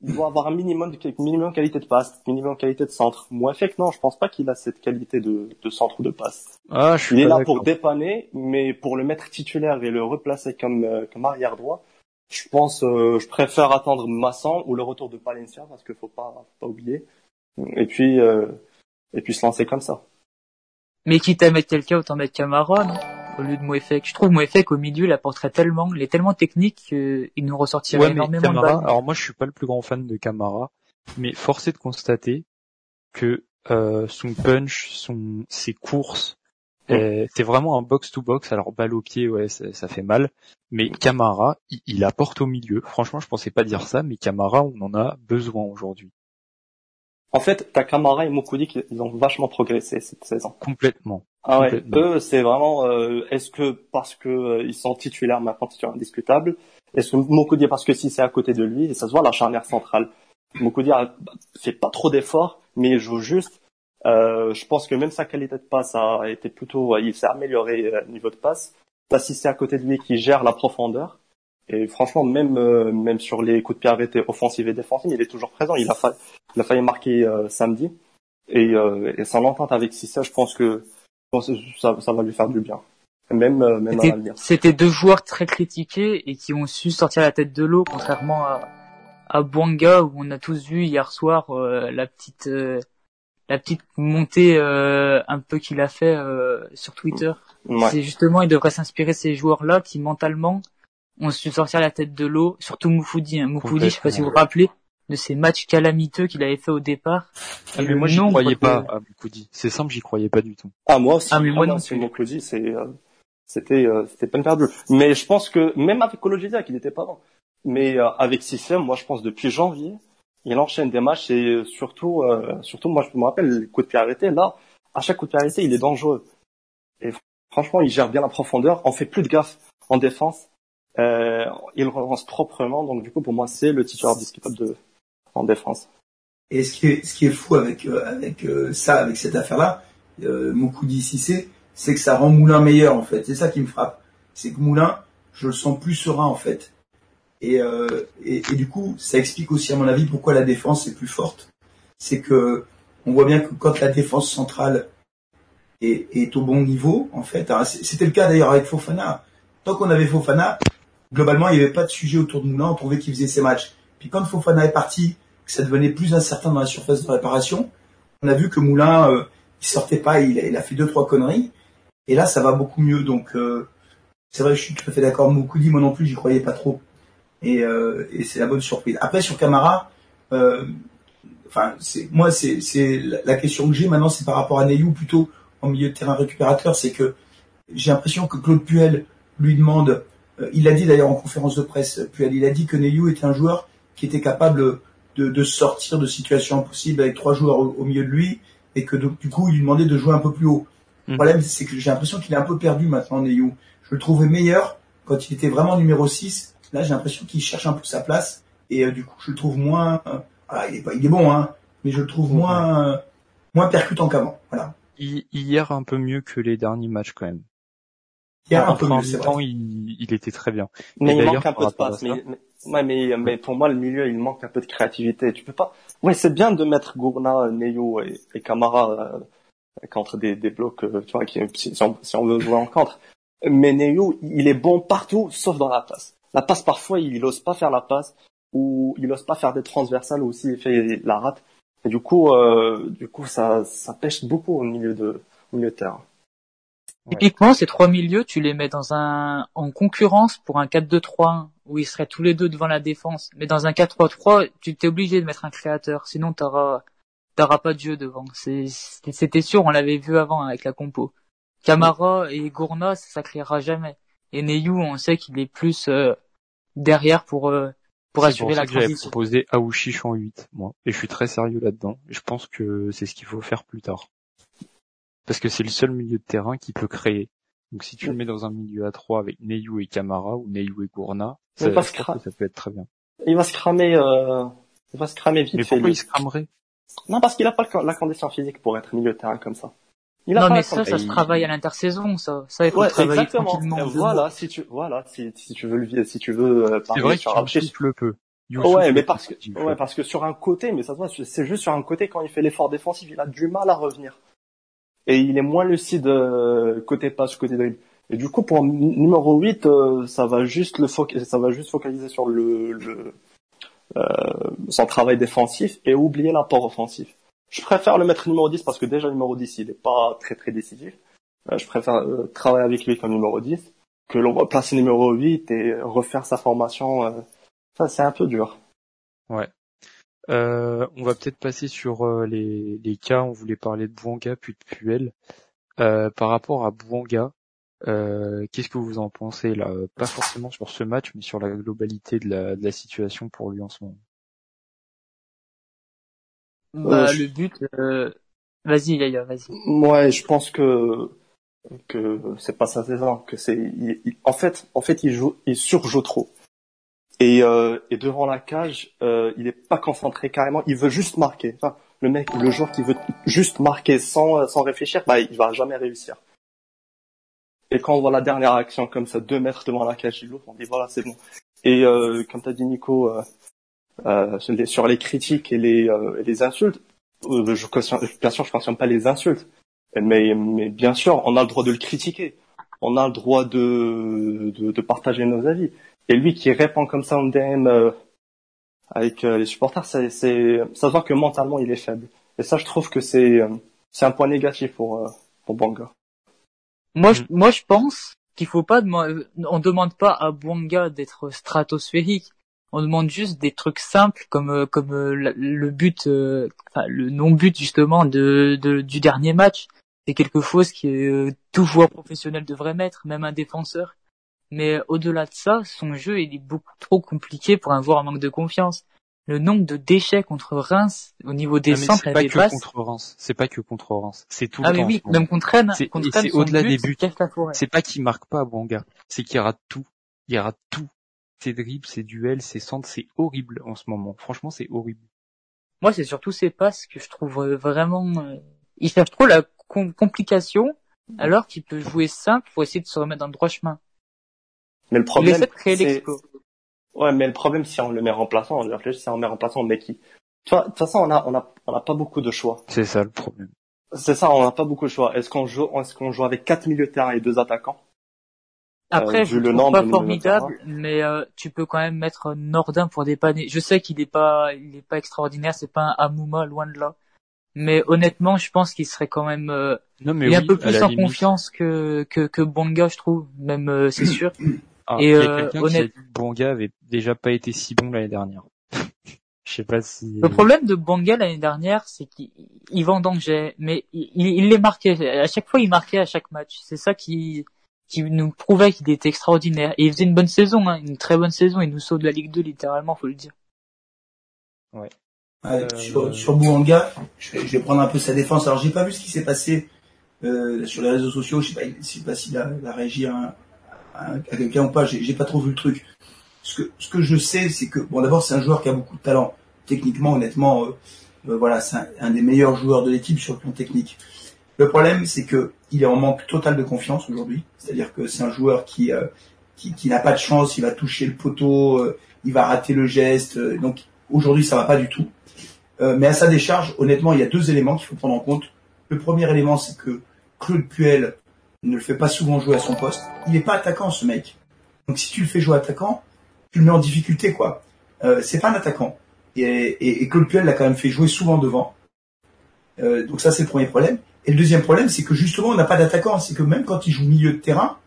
Speaker 4: il doit avoir un minimum de minimum qualité de passe, minimum qualité de centre. Moi, fait non, je pense pas qu'il a cette qualité de, de centre ou de passe.
Speaker 1: Ah, je suis
Speaker 4: il est là pour dépanner, mais pour le mettre titulaire et le replacer comme euh, comme arrière droit, je pense, euh, je préfère attendre Masson ou le retour de Palencia parce qu'il faut pas faut pas oublier. Et puis euh, et puis se lancer comme ça.
Speaker 3: Mais quitte à mettre quelqu'un, autant mettre Camara, non au lieu de Moefek. Je trouve Moefek au milieu, il apporterait tellement, il est tellement technique qu'il nous ressortirait énormément de balles.
Speaker 1: Alors moi, je suis pas le plus grand fan de Camara, mais forcé de constater que euh, son punch, son ses courses, euh, c'est vraiment un box to box. Alors balle au pied, ouais, ça, fait mal. Mais Camara, il, il, apporte au milieu. Franchement, je pensais pas dire ça, mais Camara, on en a besoin aujourd'hui.
Speaker 4: En fait, Takamara et Mokudi, ils ont vachement progressé cette saison.
Speaker 1: Complètement.
Speaker 4: Ah ouais, eux, c'est vraiment, euh, est-ce que parce que euh, ils sont titulaires maintenant, c'est indiscutable? Est-ce que Mokudi, parce que si c'est à côté de lui, et ça se voit la charnière centrale. Mokudi a fait pas trop d'efforts, mais il joue juste. Euh, je pense que même sa qualité de passe a été plutôt, il s'est amélioré au niveau de passe. T'as si c'est à côté de lui qui gère la profondeur. Et franchement, même même sur les coups de pied arrêtés offensifs et défensifs, il est toujours présent. Il a failli, il a failli marquer samedi. Et, et son entente avec Sissa, je pense que ça, ça va lui faire du bien. Même, même à l'avenir.
Speaker 3: C'était deux joueurs très critiqués et qui ont su sortir la tête de l'eau, contrairement à, à Bouanga où on a tous vu hier soir la petite la petite montée euh, un peu qu'il a fait euh, sur Twitter. C'est justement, il devrait s'inspirer de ces joueurs-là qui mentalement ont su sortir la tête de l'eau, surtout Moufoudi. Hein. Moufoudi, je sais pas si vous vous rappelez de ces matchs calamiteux qu'il avait fait au départ.
Speaker 1: Ah, mais moi j'y croyais pas à Moufoudi. C'est simple, j'y croyais pas du tout.
Speaker 4: Ah moi aussi. Ah mais moi ah, non, c'est Moufoudi, c'est euh, c'était euh, c'était peine perdue. Mais je pense que même avec Kologedia, qu'il n'était pas bon. Mais euh, avec System, moi je pense depuis janvier, il enchaîne des matchs et surtout, euh, surtout moi je me rappelle les coups de pied arrêtés. Là, à chaque coup de pied arrêté, il est dangereux. Et franchement, il gère bien la profondeur. On fait plus de gaffe en défense. Euh, il relance proprement. Donc du coup, pour moi, c'est le titulaire discutable de en défense.
Speaker 5: Et ce qui est, ce qui est fou avec euh, avec euh, ça, avec cette affaire-là, euh, Mokoudi Cissé, c'est que ça rend Moulin meilleur en fait. C'est ça qui me frappe. C'est que Moulin, je le sens plus serein en fait. Et, euh, et, et, du coup, ça explique aussi, à mon avis, pourquoi la défense est plus forte. C'est que on voit bien que quand la défense centrale est, est au bon niveau, en fait, hein, c'était le cas d'ailleurs avec Fofana. Tant qu'on avait Fofana, globalement, il n'y avait pas de sujet autour de Moulin, on trouvait qu'il faisait ses matchs. Puis quand Fofana est parti, que ça devenait plus incertain dans la surface de réparation, on a vu que Moulin, euh, il sortait pas, il, il, a fait deux trois conneries. Et là, ça va beaucoup mieux. Donc, euh, c'est vrai, je suis tout à fait d'accord. dit moi non plus, j'y croyais pas trop et, euh, et c'est la bonne surprise. Après sur Camara, euh, enfin c'est moi c'est c'est la question que j'ai maintenant c'est par rapport à Neyou plutôt en milieu de terrain récupérateur, c'est que j'ai l'impression que Claude Puel lui demande, il a dit d'ailleurs en conférence de presse, Puel, il a dit que Neyou était un joueur qui était capable de, de sortir de situations impossibles avec trois joueurs au, milieu de lui et que du coup il lui demandait de jouer un peu plus haut. Le mmh. problème c'est que j'ai l'impression qu'il est un peu perdu maintenant Neyou. Je le trouvais meilleur quand il était vraiment numéro 6 Là, j'ai l'impression qu'il cherche un peu sa place et euh, du coup, je le trouve moins. Euh, il est pas, il est bon, hein, mais je le trouve moins, euh, moins percutant qu'avant. Voilà.
Speaker 1: Hier, un peu mieux que les derniers matchs quand même.
Speaker 5: Hier, un peu mieux, c'est
Speaker 1: Il, il, était très bien.
Speaker 4: Mais il manque un peu de passe. Mais, mais, mais, pour moi, le milieu, il manque un peu de créativité. Tu peux pas. Ouais, c'est bien de mettre Gourna, Neyo et, et Camara contre des, des blocs, tu vois, qui, si, on, si on veut jouer en contre. Mais Neyo, il est bon partout, sauf dans la passe. La passe, parfois, il n'ose pas faire la passe, ou il n'ose pas faire des transversales, ou aussi il fait la rate. Et du coup, euh, du coup, ça, ça pêche beaucoup au milieu de, au milieu de terrain.
Speaker 3: Typiquement, ces trois milieux, tu les mets dans un, en concurrence pour un 4-2-3-1, où ils seraient tous les deux devant la défense. Mais dans un 4-3-3, tu t'es obligé de mettre un créateur, sinon t'auras, t'auras pas de jeu devant. C'était sûr, on l'avait vu avant avec la compo. Camara et Gourna, ça, ça créera jamais. Et Neyou, on sait qu'il est plus euh, derrière pour euh, pour assurer la
Speaker 1: transition. J'avais proposé Aouchiche en 8, moi, et je suis très sérieux là-dedans. Je pense que c'est ce qu'il faut faire plus tard. Parce que c'est le seul milieu de terrain qui peut créer. Donc si tu le mets dans un milieu à 3 avec Neyou et Camara ou Neyou et Gourna, ça, ça peut être très bien.
Speaker 4: Il va se cramer, euh... il va se cramer vite.
Speaker 1: Mais pourquoi il se cramerait?
Speaker 4: Non, parce qu'il a pas la condition physique pour être milieu de terrain comme ça
Speaker 3: non, mais ça, ça se travaille à l'intersaison, ça. Ça, il faut travailler exactement. tranquillement.
Speaker 4: Voilà, si tu, voilà, si, si tu veux le, si tu veux
Speaker 1: euh, C'est vrai sur un le peu.
Speaker 4: ouais, mais parce que, ouais, parce que sur un côté, mais ça se voit, c'est juste sur un côté quand il fait l'effort défensif, il a du mal à revenir. Et il est moins lucide euh, côté passe, côté dribble. Et du coup, pour numéro 8, euh, ça va juste le ça va juste focaliser sur le, le euh, son travail défensif et oublier l'apport offensif. Je préfère le mettre numéro 10 parce que déjà numéro 10, il n'est pas très très décisif. Euh, je préfère travailler avec lui comme numéro 10 que l'on va placer numéro 8 et refaire sa formation. Ça, c'est un peu dur.
Speaker 1: Ouais. On va peut-être passer sur les, les, cas. On voulait parler de Bouanga puis de Puel. par rapport à Bouanga, qu'est-ce que vous en pensez là? Pas forcément sur ce match, mais sur la globalité de la, de la situation pour lui en ce moment.
Speaker 3: Bah, le but, euh... vas-y Yaya, vas-y.
Speaker 4: Ouais, je pense que que c'est pas sa saison, que c'est en fait en fait il joue il surjoue trop. Et, euh, et devant la cage, euh, il est pas concentré carrément, il veut juste marquer. Enfin, le mec, le joueur qui veut juste marquer sans sans réfléchir, bah il va jamais réussir. Et quand on voit la dernière action comme ça, deux mètres devant la cage, il on dit voilà c'est bon. Et euh, comme t'as dit Nico, euh, euh, sur les critiques et les, euh, les insultes, euh, je bien sûr je cautionne pas les insultes, mais, mais bien sûr on a le droit de le critiquer, on a le droit de, de, de partager nos avis. Et lui qui répond comme ça en DM euh, avec euh, les supporters, c'est, c'est, ça se voit que mentalement il est faible. Et ça je trouve que c'est, euh, c'est un point négatif pour, euh, pour Banga.
Speaker 3: Moi, je, moi, je pense qu'il faut pas on demande pas à Bouanga d'être stratosphérique. On demande juste des trucs simples comme comme le but, euh, enfin, le non-but justement de, de du dernier match. C'est quelque chose qui est, euh, tout joueur professionnel devrait mettre, même un défenseur. Mais au-delà de ça, son jeu il est beaucoup trop compliqué pour un joueur en manque de confiance. Le nombre de déchets contre Reims au niveau des
Speaker 1: Ah,
Speaker 3: centres
Speaker 1: c'est pas
Speaker 3: des
Speaker 1: que
Speaker 3: passes.
Speaker 1: contre Reims. C'est pas que contre Reims. C'est tout
Speaker 3: Ah
Speaker 1: le
Speaker 3: mais
Speaker 1: temps.
Speaker 3: oui, même contre Rennes,
Speaker 1: C'est- au-delà des
Speaker 3: c'est
Speaker 1: buts. C'est pas qu'il marque pas Bouanga, c'est qu'il rate tout. Il rate tout. Ses dribbles, ses duels, ses centres, c'est horrible en ce moment. Franchement, c'est horrible.
Speaker 3: Moi, c'est surtout ces passes que je trouve euh, vraiment... Euh... Il cherche trop la com- complication, alors qu'il peut jouer simple pour essayer de se remettre dans le droit chemin.
Speaker 4: Mais le problème,
Speaker 3: essaie de créer
Speaker 4: c'est,
Speaker 3: l'expo.
Speaker 4: ouais, mais le problème si on le met remplaçant, on lui réfléchit, si on met remplaçant, mais qui, tu vois, de toute façon on a, on a, on a pas beaucoup de choix.
Speaker 1: C'est ça le problème.
Speaker 4: C'est ça, on n'a pas beaucoup de choix. Est-ce qu'on joue, est-ce qu'on joue avec quatre milieux de terrain et deux attaquants?
Speaker 3: Après,
Speaker 4: euh,
Speaker 3: je le
Speaker 4: le
Speaker 3: trouve pas formidable, mais euh, tu peux quand même mettre Nordin pour dépanner. Je sais qu'il est pas, il est pas extraordinaire, c'est pas un Amouma, loin de là. Mais honnêtement, je pense qu'il serait quand même, euh,
Speaker 1: Non mais
Speaker 3: il est un
Speaker 1: oui,
Speaker 3: peu
Speaker 1: à
Speaker 3: plus en
Speaker 1: limite.
Speaker 3: confiance que que que Bonga, je trouve. Même, euh, c'est sûr.
Speaker 1: Ah,
Speaker 3: Et, euh,
Speaker 1: quelqu'un qui a
Speaker 3: honnête-
Speaker 1: dit que Bouanga avait déjà pas été si bon l'année dernière. Je sais pas si.
Speaker 3: Le problème de Banga l'année dernière, c'est qu'il il vendangeait, mais il, il les marquait. À chaque fois, il marquait à chaque match. C'est ça qui, qui nous prouvait qu'il était extraordinaire. Et il faisait une bonne saison, hein, une très bonne saison. Il nous sauve de la Ligue 2, littéralement, faut le dire.
Speaker 5: Ouais,
Speaker 1: Euh,
Speaker 5: sur, sur Bouanga, je vais, je vais prendre un peu sa défense. Alors j'ai pas vu ce qui s'est passé euh, sur les réseaux sociaux. Je sais pas, je sais pas s'il a, a réagi à, un- à, un- ou pas. J'ai pas trop vu le truc. Ce que, ce que je sais, c'est que bon, d'abord c'est un joueur qui a beaucoup de talent. Techniquement, honnêtement, euh, euh, voilà, c'est un, des meilleurs joueurs de l'équipe sur le plan technique. Le problème, c'est que il est en manque total de confiance aujourd'hui. C'est-à-dire que c'est un joueur qui euh, qui, qui n'a pas de chance. Il va toucher le poteau, il va rater le geste. donc aujourd'hui, ça va pas du tout. Mais à sa décharge, honnêtement, il y a deux éléments qu'il faut prendre en compte. Le premier élément, c'est que Claude Puel ne le fait pas souvent jouer à son poste. Il n'est pas attaquant, ce mec. Donc si tu le fais jouer attaquant, tu le mets en difficulté, quoi. Euh, c'est pas un attaquant. Et, Claude Puel l'a quand même fait jouer souvent devant. Euh, donc ça, c'est le premier problème. Et le deuxième problème, c'est que justement, on n'a pas d'attaquant. C'est que même quand il joue milieu de terrain,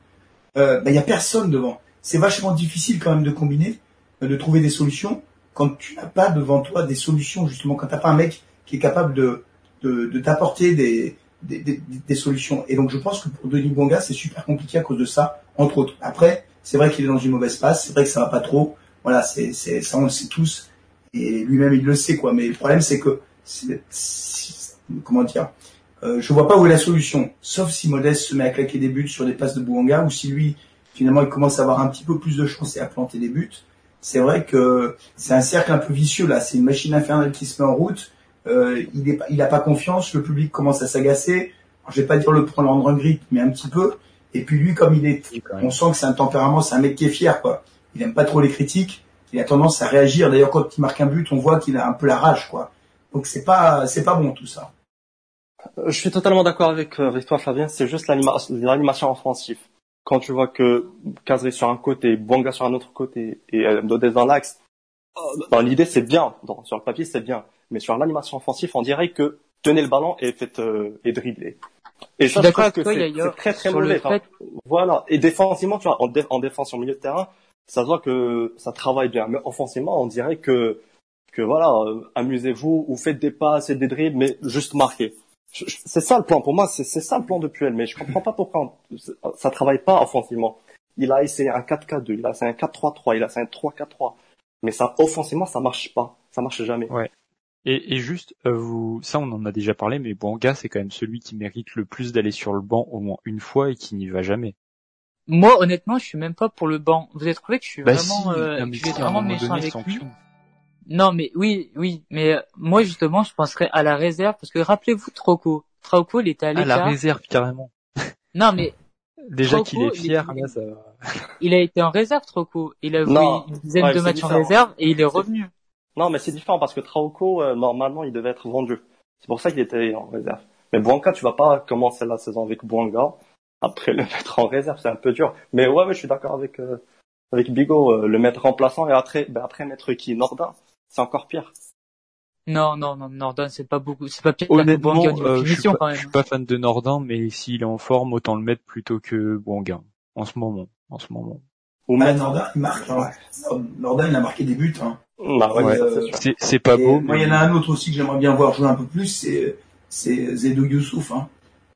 Speaker 5: euh, bah, il y a personne devant. C'est vachement difficile quand même de combiner, de trouver des solutions quand tu n'as pas devant toi des solutions, justement, quand tu n'as pas un mec qui est capable de t'apporter des, des, des, des solutions. Et donc je pense que pour Denis Bonga, c'est super compliqué à cause de ça, entre autres. Après, c'est vrai qu'il est dans une mauvaise passe, c'est vrai que ça va pas trop. Voilà, c'est, c'est, ça on le sait tous. Et lui-même il le sait quoi. Mais le problème c'est que, c'est- comment dire, euh, je vois pas où est la solution. Sauf si Modeste se met à claquer des buts sur des passes de Bouanga ou si lui finalement il commence à avoir un petit peu plus de chance et à planter des buts. C'est vrai que c'est un cercle un peu vicieux là. C'est une machine infernale qui se met en route. Euh, il est, pas- il a pas confiance. Le public commence à s'agacer. Je vais pas dire le prendre en grippe, mais un petit peu. Et puis lui, comme il est, on sent que c'est un tempérament, c'est un mec qui est fier quoi. Il aime pas trop les critiques. Il a tendance à réagir. D'ailleurs, quand il marque un but, on voit qu'il a un peu la rage quoi. Donc c'est pas, c'est pas bon tout ça.
Speaker 4: Euh, Je suis totalement d'accord avec, euh, avec toi, Fabien. C'est juste l'anima- l'animation offensive. Quand tu vois que Kazri sur un côté, Bonga sur un autre côté et euh, Dodez dans l'axe, dans l'idée c'est bien, dans, sur le papier c'est bien, mais sur l'animation offensive, on dirait que tenez le ballon et faites euh, et dribbler. Et
Speaker 3: Je
Speaker 4: ça, trouve
Speaker 3: toi,
Speaker 4: c'est- très très mauvais. Enfin,
Speaker 3: fait-
Speaker 4: Voilà. Et défensivement, tu vois, en, dé- en défense sur le milieu de terrain, ça se voit que ça travaille bien. Mais offensivement, on dirait que que voilà, euh, amusez-vous ou faites des passes et des dribbles, mais juste marquez. C'est ça le plan. Pour moi, c'est ça le plan de Puel. Mais je comprends pas pourquoi on- ça travaille pas offensivement. Il a essayé un 4-4-2, il a essayé un 4-3-3, il a essayé un 3-4-3. Mais ça, offensivement, ça marche pas. Ça marche jamais.
Speaker 1: Et, et juste, euh, vous, ça on en a déjà parlé, mais Bouanga c'est quand même celui qui mérite le plus d'aller sur le banc au moins une fois et qui n'y va jamais.
Speaker 3: Moi, honnêtement, je suis même pas pour le banc. Vous avez trouvé que je suis
Speaker 1: Bah
Speaker 3: vraiment,
Speaker 1: si,
Speaker 3: euh,
Speaker 1: non, mais
Speaker 3: je vraiment méchant avec lui. Non, mais oui, oui, mais euh, moi justement, je penserais à la réserve parce que rappelez-vous Troco. Troco, il était à
Speaker 1: À la réserve carrément.
Speaker 3: Non, mais
Speaker 1: Déjà qu'il est fier, là, ça
Speaker 3: Il a été en réserve, Troco. Il a joué une dizaine de matchs en réserve et il est revenu.
Speaker 4: Non, mais c'est différent parce que Trauco, euh, normalement, il devait être vendu. C'est pour ça qu'il était en réserve. Mais Bouanga, tu vas pas commencer la saison avec Bouanga après le mettre en réserve, c'est un peu dur. Mais ouais, ouais je suis d'accord avec euh, avec Bigot, euh, le mettre remplaçant et après, ben après mettre qui? Nordin, c'est encore pire.
Speaker 3: Non, non, non, Nordin, c'est pas beaucoup, c'est pas pire
Speaker 1: Honnêtement, que Bouanga euh, je, suis pas, je suis pas fan de Nordin, mais s'il est en forme, autant le mettre plutôt que Bouanga en ce moment, en ce moment.
Speaker 5: Ou même Nordin, il marque. Hein. Nordin, il a marqué des buts. Hein.
Speaker 1: Bah ouais, c'est pas beau.
Speaker 5: Moi, il y en a un autre aussi que j'aimerais bien voir jouer un peu plus, c'est c'est Zedou Youssouf, hein.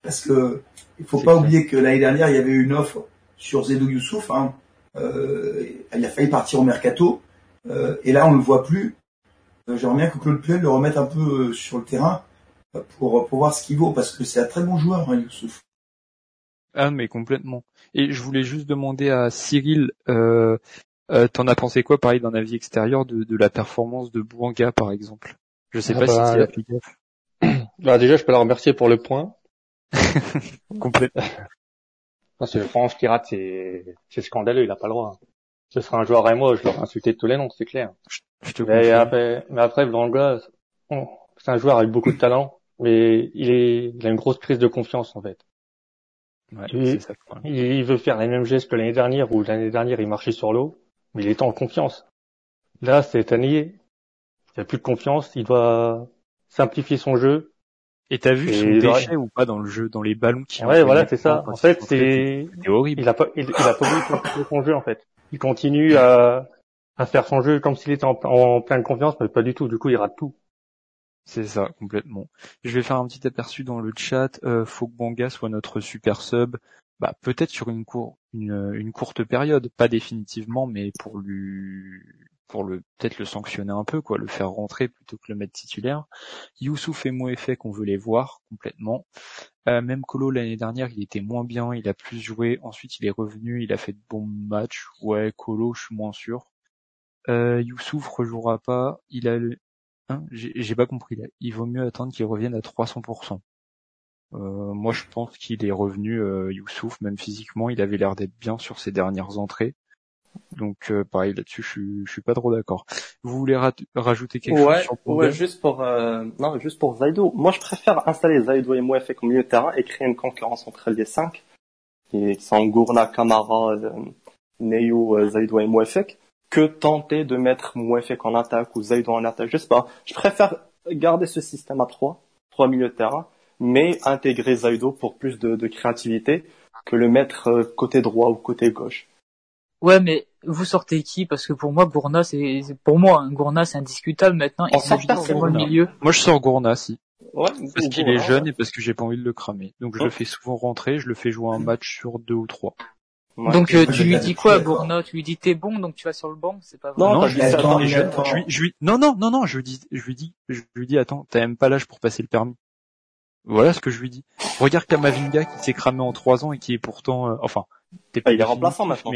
Speaker 5: Parce que il faut pas oublier que l'année dernière, il y avait une offre sur Zedou Youssouf. Hein. Euh, il a failli partir au mercato, euh, et là, on le voit plus. Euh, j'aimerais bien que Claude Puel le remette un peu euh, sur le terrain euh, pour, pour voir ce qu'il vaut, parce que c'est un très bon joueur, hein, Youssouf.
Speaker 1: Ah mais complètement. Et je voulais juste demander à Cyril, euh, euh, t'en as pensé quoi, pareil, d'un avis extérieur de, de la performance de Bouanga, par exemple? Je sais ah pas bah, si c'est
Speaker 2: bah, déjà, je peux la remercier pour le point.
Speaker 1: Complètement.
Speaker 2: Parce que France qui rate, c'est, c'est scandaleux, il a pas le droit. Ce sera un joueur et moi, je l'aurais insulté de tous les noms, c'est clair. Je, te mais, après, mais après, Blanca, c'est un joueur avec beaucoup de talent, mais il est, il a une grosse crise de confiance, en fait. Ouais, il, ça, il, veut faire les mêmes gestes que l'année dernière, où l'année dernière, il marchait sur l'eau, mais il est en confiance. Là, c'est année, il a plus de confiance, il doit simplifier son jeu,
Speaker 1: et t'as vu son déchet ou pas dans le jeu, dans les ballons qui
Speaker 2: Ouais, voilà, c'est ça. En fait, c'est horrible. Il a pas, il, a pas voulu son jeu en fait. Il continue à, à faire son jeu comme s'il était en, en pleine confiance, mais pas du tout. Du coup, il rate tout.
Speaker 1: C'est ça, complètement. Je vais faire un petit aperçu dans le chat. Euh, faut que Banga soit notre super sub. Bah, peut-être sur une, cour une, une courte période, pas définitivement, mais pour lui pour le peut-être le sanctionner un peu, quoi, le faire rentrer plutôt que le mettre titulaire. Youssouf et Moefek, on veut les voir complètement. Euh, même Colo l'année dernière, il était moins bien, il a plus joué. Ensuite, il est revenu, il a fait de bons matchs. Ouais, Colo, je suis moins sûr. Euh, Youssouf rejouera pas. Il a, hein, j'ai pas compris là. Il vaut mieux attendre qu'il revienne à 300%. Euh, moi, je pense qu'il est revenu, euh, Youssouf, même physiquement, il avait l'air d'être bien sur ses dernières entrées. Donc euh, pareil là-dessus, je suis, je suis pas trop d'accord. Vous voulez rajouter quelque
Speaker 4: chose
Speaker 1: sur
Speaker 4: Ouais, juste pour euh, non, juste pour Zaido. Moi, je préfère installer Zaido et Mouefek au milieu de terrain et créer une concurrence entre les cinq, qui sont Gourna, Kamara, euh, Neyo, euh, Zaido et Mouefek, que tenter de mettre Mouefek en attaque ou Zaido en attaque. Je sais pas. Je préfère garder ce système à trois, trois milieux de terrain, mais intégrer Zaido pour plus de, de créativité que le mettre euh, côté droit ou côté gauche.
Speaker 3: Ouais, mais vous sortez qui? Parce que pour moi, Gourna, c'est pour moi, hein, Gourna, c'est indiscutable maintenant. Il s'agit le milieu.
Speaker 1: Moi, je sors Gourna, si. Ouais, parce qu'il est jeune et parce que j'ai pas envie de le cramer. Donc je le fais souvent rentrer, je le fais jouer un match sur deux ou trois.
Speaker 3: Donc euh, tu lui dis quoi, Gourna Tu lui dis t'es bon, donc tu vas sur le banc, c'est pas vrai.
Speaker 1: Non, non, je, lui, non, non, non, non, je lui dis, je lui dis, je lui dis, attends, t'as même pas l'âge pour passer le permis. Voilà ce que je lui dis. Regarde Kamavinga qui s'est cramé en trois ans et qui est pourtant, euh, enfin,
Speaker 4: ah, il est remplaçant maintenant.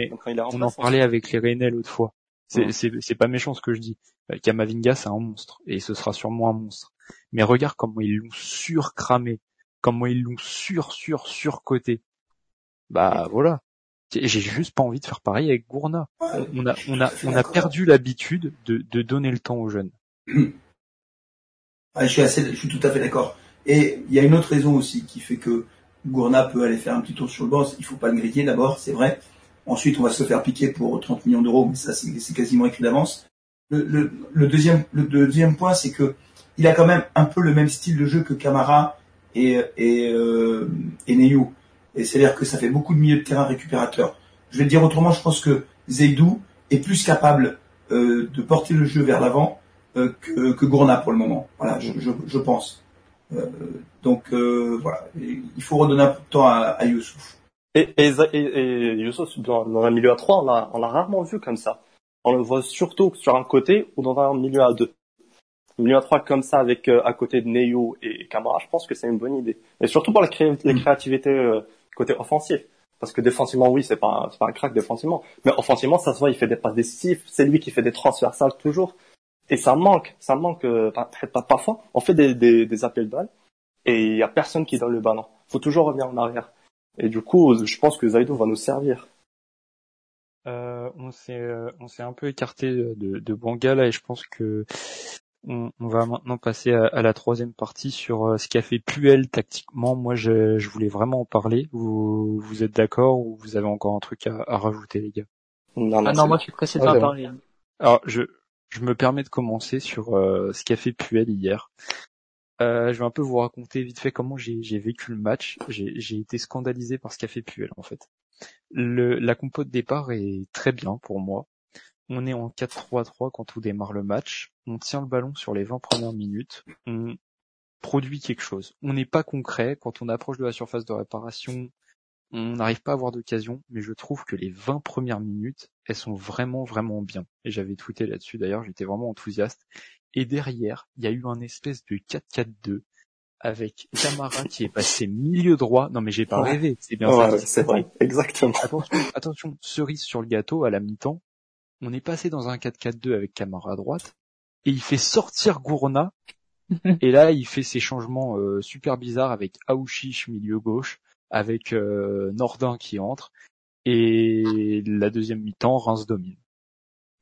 Speaker 1: on en parlait avec les Rennais l'autre fois. C'est pas méchant ce que je dis. Euh, Kamavinga, c'est un monstre. Et ce sera sûrement un monstre. Mais regarde comment ils l'ont surcramé. Comment ils l'ont sur, sur, surcoté. Bah, voilà. J'ai juste pas envie de faire pareil avec Gourna. On a, on a, on a perdu l'habitude de, de donner le temps aux jeunes.
Speaker 5: Ah, je suis assez, je suis tout à fait d'accord. Et il y a une autre raison aussi qui fait que Gourna peut aller faire un petit tour sur le banc. Il faut pas le griller d'abord, c'est vrai. Ensuite, on va se faire piquer pour 30 millions d'euros, mais ça, c'est quasiment écrit d'avance. Le, deuxième, le deuxième point, c'est que il a quand même un peu le même style de jeu que Camara et, et, euh, et Neyou. Et c'est-à-dire que ça fait beaucoup de milieux de terrain récupérateurs. Je vais le dire autrement, je pense que Zeidou est plus capable euh, de porter le jeu vers l'avant euh, que, que Gourna pour le moment. Voilà, je, je, je pense. Euh, donc voilà, il faut redonner un peu de temps à, à Youssouf.
Speaker 4: Et, et, et, Youssouf, dans, un milieu à 3, on l'a, on l'a rarement vu comme ça. On le voit surtout sur un côté ou dans un milieu à 2. Un milieu à 3 comme ça avec euh, à côté de Neyo et Camara, je pense que c'est une bonne idée. Et surtout pour la, cré la mm. créativité euh, côté offensif. Parce que défensivement, oui, c'est pas, c'est pas un crack défensivement. Mais offensivement, ça se voit, il fait des passes décisives. C'est lui qui fait des transversales toujours. Et ça manque, ça manque, euh, parfois, on fait des, des, des appels balles et il y a personne qui donne le ballon. Faut toujours revenir en arrière. Et du coup, je pense que Zaido va nous servir.
Speaker 1: Euh, on s'est on s'est un peu écarté de, de et je pense que on, va maintenant passer à, la troisième partie sur ce qu'a fait Puel tactiquement. Moi, je, je voulais vraiment en parler. Vous, vous êtes d'accord ou vous avez encore un truc à, à rajouter, les gars?
Speaker 3: Non, non, ah non moi je suis pressé parler.
Speaker 1: Alors, je, je me permets de commencer sur euh, ce qu'a fait Puel hier. Euh, je vais un peu vous raconter vite fait comment j'ai vécu le match. J'ai été scandalisé par ce qu'a fait Puel en fait. Le, la compo de départ est très bien pour moi. On est en 4-3-3 quand on démarre le match. On tient le ballon sur les 20 premières minutes. On produit quelque chose. On n'est pas concret. Quand on approche de la surface de réparation, on n'arrive pas à avoir d'occasion, mais je trouve que les 20 premières minutes, elles sont vraiment, vraiment bien. Et j'avais tweeté là-dessus d'ailleurs, j'étais vraiment enthousiaste. Et derrière, il y a eu un espèce de 4-4-2 avec Camara qui est passé milieu droit. Non mais j'ai pas rêvé, c'est bien
Speaker 4: ça. C'est vrai, exactement.
Speaker 1: Attention, attention, cerise sur le gâteau à la mi-temps. On est passé dans un 4-4-2 avec Camara à droite et il fait sortir Gourna. et là, il fait ses changements euh, super bizarres avec Aouchiche milieu gauche, avec euh, Nordin qui entre et la deuxième mi-temps, Reims domine.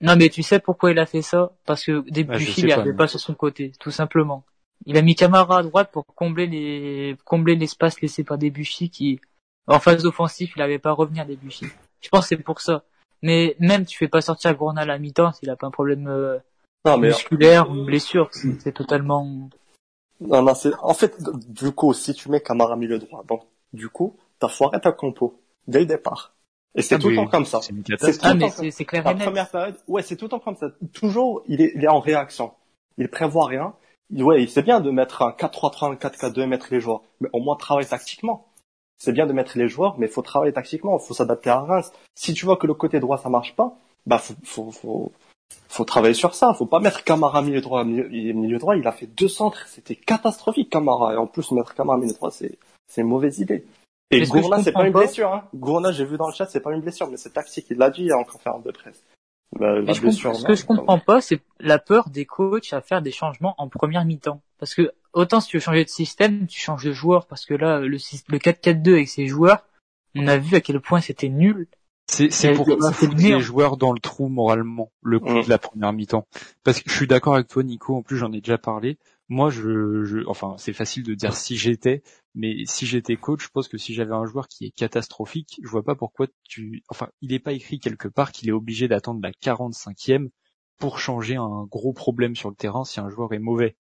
Speaker 3: Non mais tu sais pourquoi il a fait ça? Parce que Debuchy il avait pas sur son côté, tout simplement. Il a mis Camara à droite pour combler les combler l'espace laissé par Debuchy qui en phase offensive il avait pas à revenir Debuchy. Je pense que c'est pour ça. Mais même tu fais pas sortir Gourna à la mi-temps s'il a pas un problème euh, musculaire ou une blessure, c'est totalement.
Speaker 4: Non non c'est en fait du coup si tu mets Camara milieu droit donc du coup t'as foiré ta compo dès le départ. Et c'est ah, tout le temps comme ça.
Speaker 3: C'est ah, mais c'est clair
Speaker 4: La première période, ouais, c'est tout le temps comme ça. Toujours, il est, il est en réaction. Il prévoit rien. Il, ouais, c'est bien de mettre un 4-3-3, un 4-4-2 et mettre les joueurs. Mais au moins, travailler tactiquement. C'est bien de mettre les joueurs, mais il faut travailler tactiquement. Il faut s'adapter à Reims. Si tu vois que le côté droit, ça marche pas, bah, faut, faut, faut, faut travailler sur ça. Faut pas mettre Camara milieu droit. Milieu, milieu droit, il a fait deux centres. C'était catastrophique, Camara. Et en plus, mettre Camara milieu droit, c'est, c'est une mauvaise idée. Et Gourna, c'est pas une blessure. Hein. Gourna, j'ai vu dans le chat, c'est pas une blessure, mais c'est tactique. Il l'a dit en conférence de presse.
Speaker 3: Bah, ce que je comprends pas, c'est la peur des coachs à faire des changements en première mi-temps. Parce que autant si tu veux changer de système, tu changes de joueur. Parce que là, le, le 4-4-2 avec ses joueurs, on a vu à quel point c'était nul.
Speaker 1: C'est pour foutre les joueurs dans le trou moralement, le coup mm. de la première mi-temps. Parce que je suis d'accord avec toi, Nico. En plus, j'en ai déjà parlé. Moi, je, je enfin, c'est facile de dire si j'étais, mais si j'étais coach, je pense que si j'avais un joueur qui est catastrophique, je vois pas pourquoi tu, enfin, il est pas écrit quelque part qu'il est obligé d'attendre la 45e pour changer un gros problème sur le terrain si un joueur est mauvais.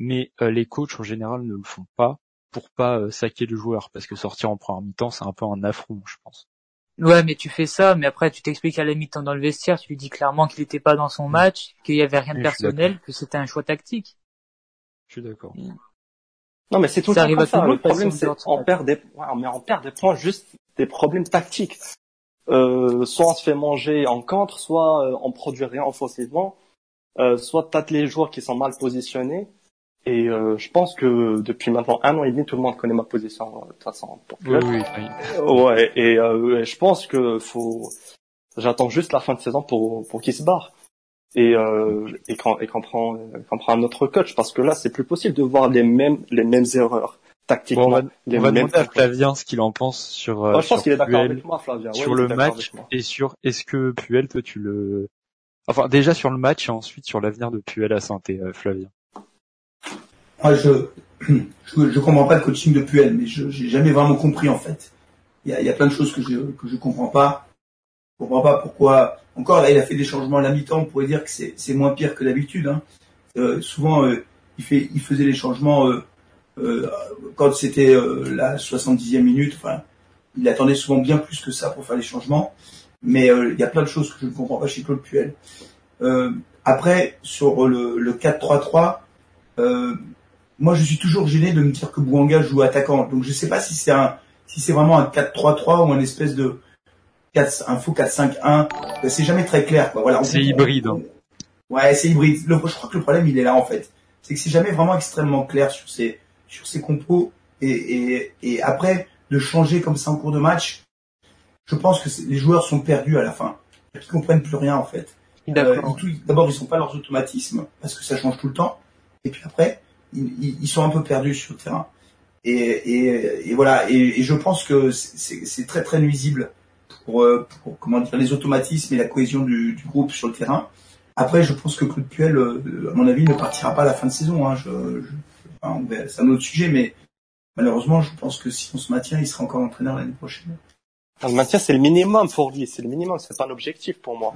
Speaker 1: Mais euh, les coachs en général ne le font pas pour pas euh, saquer le joueur, parce que sortir en première mi-temps, c'est un peu un affront, je pense.
Speaker 3: Ouais, mais tu fais ça, mais après tu t'expliques à la mi-temps dans le vestiaire, tu lui dis clairement qu'il n'était pas dans son mm. match, qu'il y avait rien de personnel, que c'était un choix tactique.
Speaker 1: Je suis d'accord.
Speaker 4: Non, mais c'est tout ça. Arrive ça. Le problème, c'est on perd des, ouais, mais on perd des points juste des problèmes tactiques. Euh, soit on se fait manger en contre, soit euh, on produit rien offensivement, euh, soit t'as les joueurs qui sont mal positionnés. Et euh, je pense que depuis maintenant un an et demi, tout le monde connaît ma position de toute façon.
Speaker 1: Oui, oui, oui.
Speaker 4: Ouais, et euh, je pense que faut. J'attends juste la fin de saison pour pour qu'il se barre et euh, et qu'on et qu'on prend qu'on prend un autre coach parce que là c'est plus possible de voir les mêmes les mêmes erreurs tactiquement.
Speaker 1: on va, les on va demander à Flavien ce qu'il en pense sur.
Speaker 4: Euh, je pense qu'il est d'accord avec moi, Flavien.
Speaker 1: Sur le match et sur est-ce que Puel, toi tu le. Enfin déjà sur le match et ensuite sur l'avenir de Puel à Santé, euh, Flavien.
Speaker 5: Moi je, je comprends pas le coaching de Puel, mais je j'ai jamais vraiment compris en fait. Il y a, y a plein de choses que je que je comprends pas. Je comprends pas pourquoi encore là, il a fait des changements à la mi-temps. On pourrait dire que c'est moins pire que d'habitude. Hein. Euh, souvent, euh, il, fait, il faisait les changements euh, euh quand c'était euh, la 70e minute. Enfin, il attendait souvent bien plus que ça pour faire les changements. Mais il y a plein de choses que je ne comprends pas chez Claude Puel. après, sur le, le 4-3-3, moi, je suis toujours gêné de me dire que Bouanga joue attaquant. Donc, je ne sais pas si c'est un, si c'est vraiment un 4-3-3 ou un espèce de, 4, un faux 4-5-1, c'est jamais très clair. Quoi. Voilà,
Speaker 1: c'est hybride. Hein.
Speaker 5: Ouais, c'est hybride. Le, je crois que le problème, il est là en fait. C'est que c'est jamais vraiment extrêmement clair sur ces sur ces compos. Et, et, et après, de changer comme ça en cours de match, je pense que les joueurs sont perdus à la fin. Ils comprennent plus rien en fait. Euh, D'abord, ils sont pas leurs automatismes parce que ça change tout le temps. Et puis après, ils, sont un peu perdus sur le terrain. Et, voilà. Et, je pense que c'est très très nuisible pour, euh, pour, comment dire les automatismes et la cohésion du, groupe sur le terrain. Après, je pense que Claude Puel, euh, à mon avis, ne partira pas à la fin de saison. Hein. C'est un autre sujet, mais malheureusement, je pense que si on se maintient, il sera encore entraîneur l'année prochaine.
Speaker 4: Le maintien, c'est le minimum pour lui. C'est le minimum. C'est pas un objectif pour moi.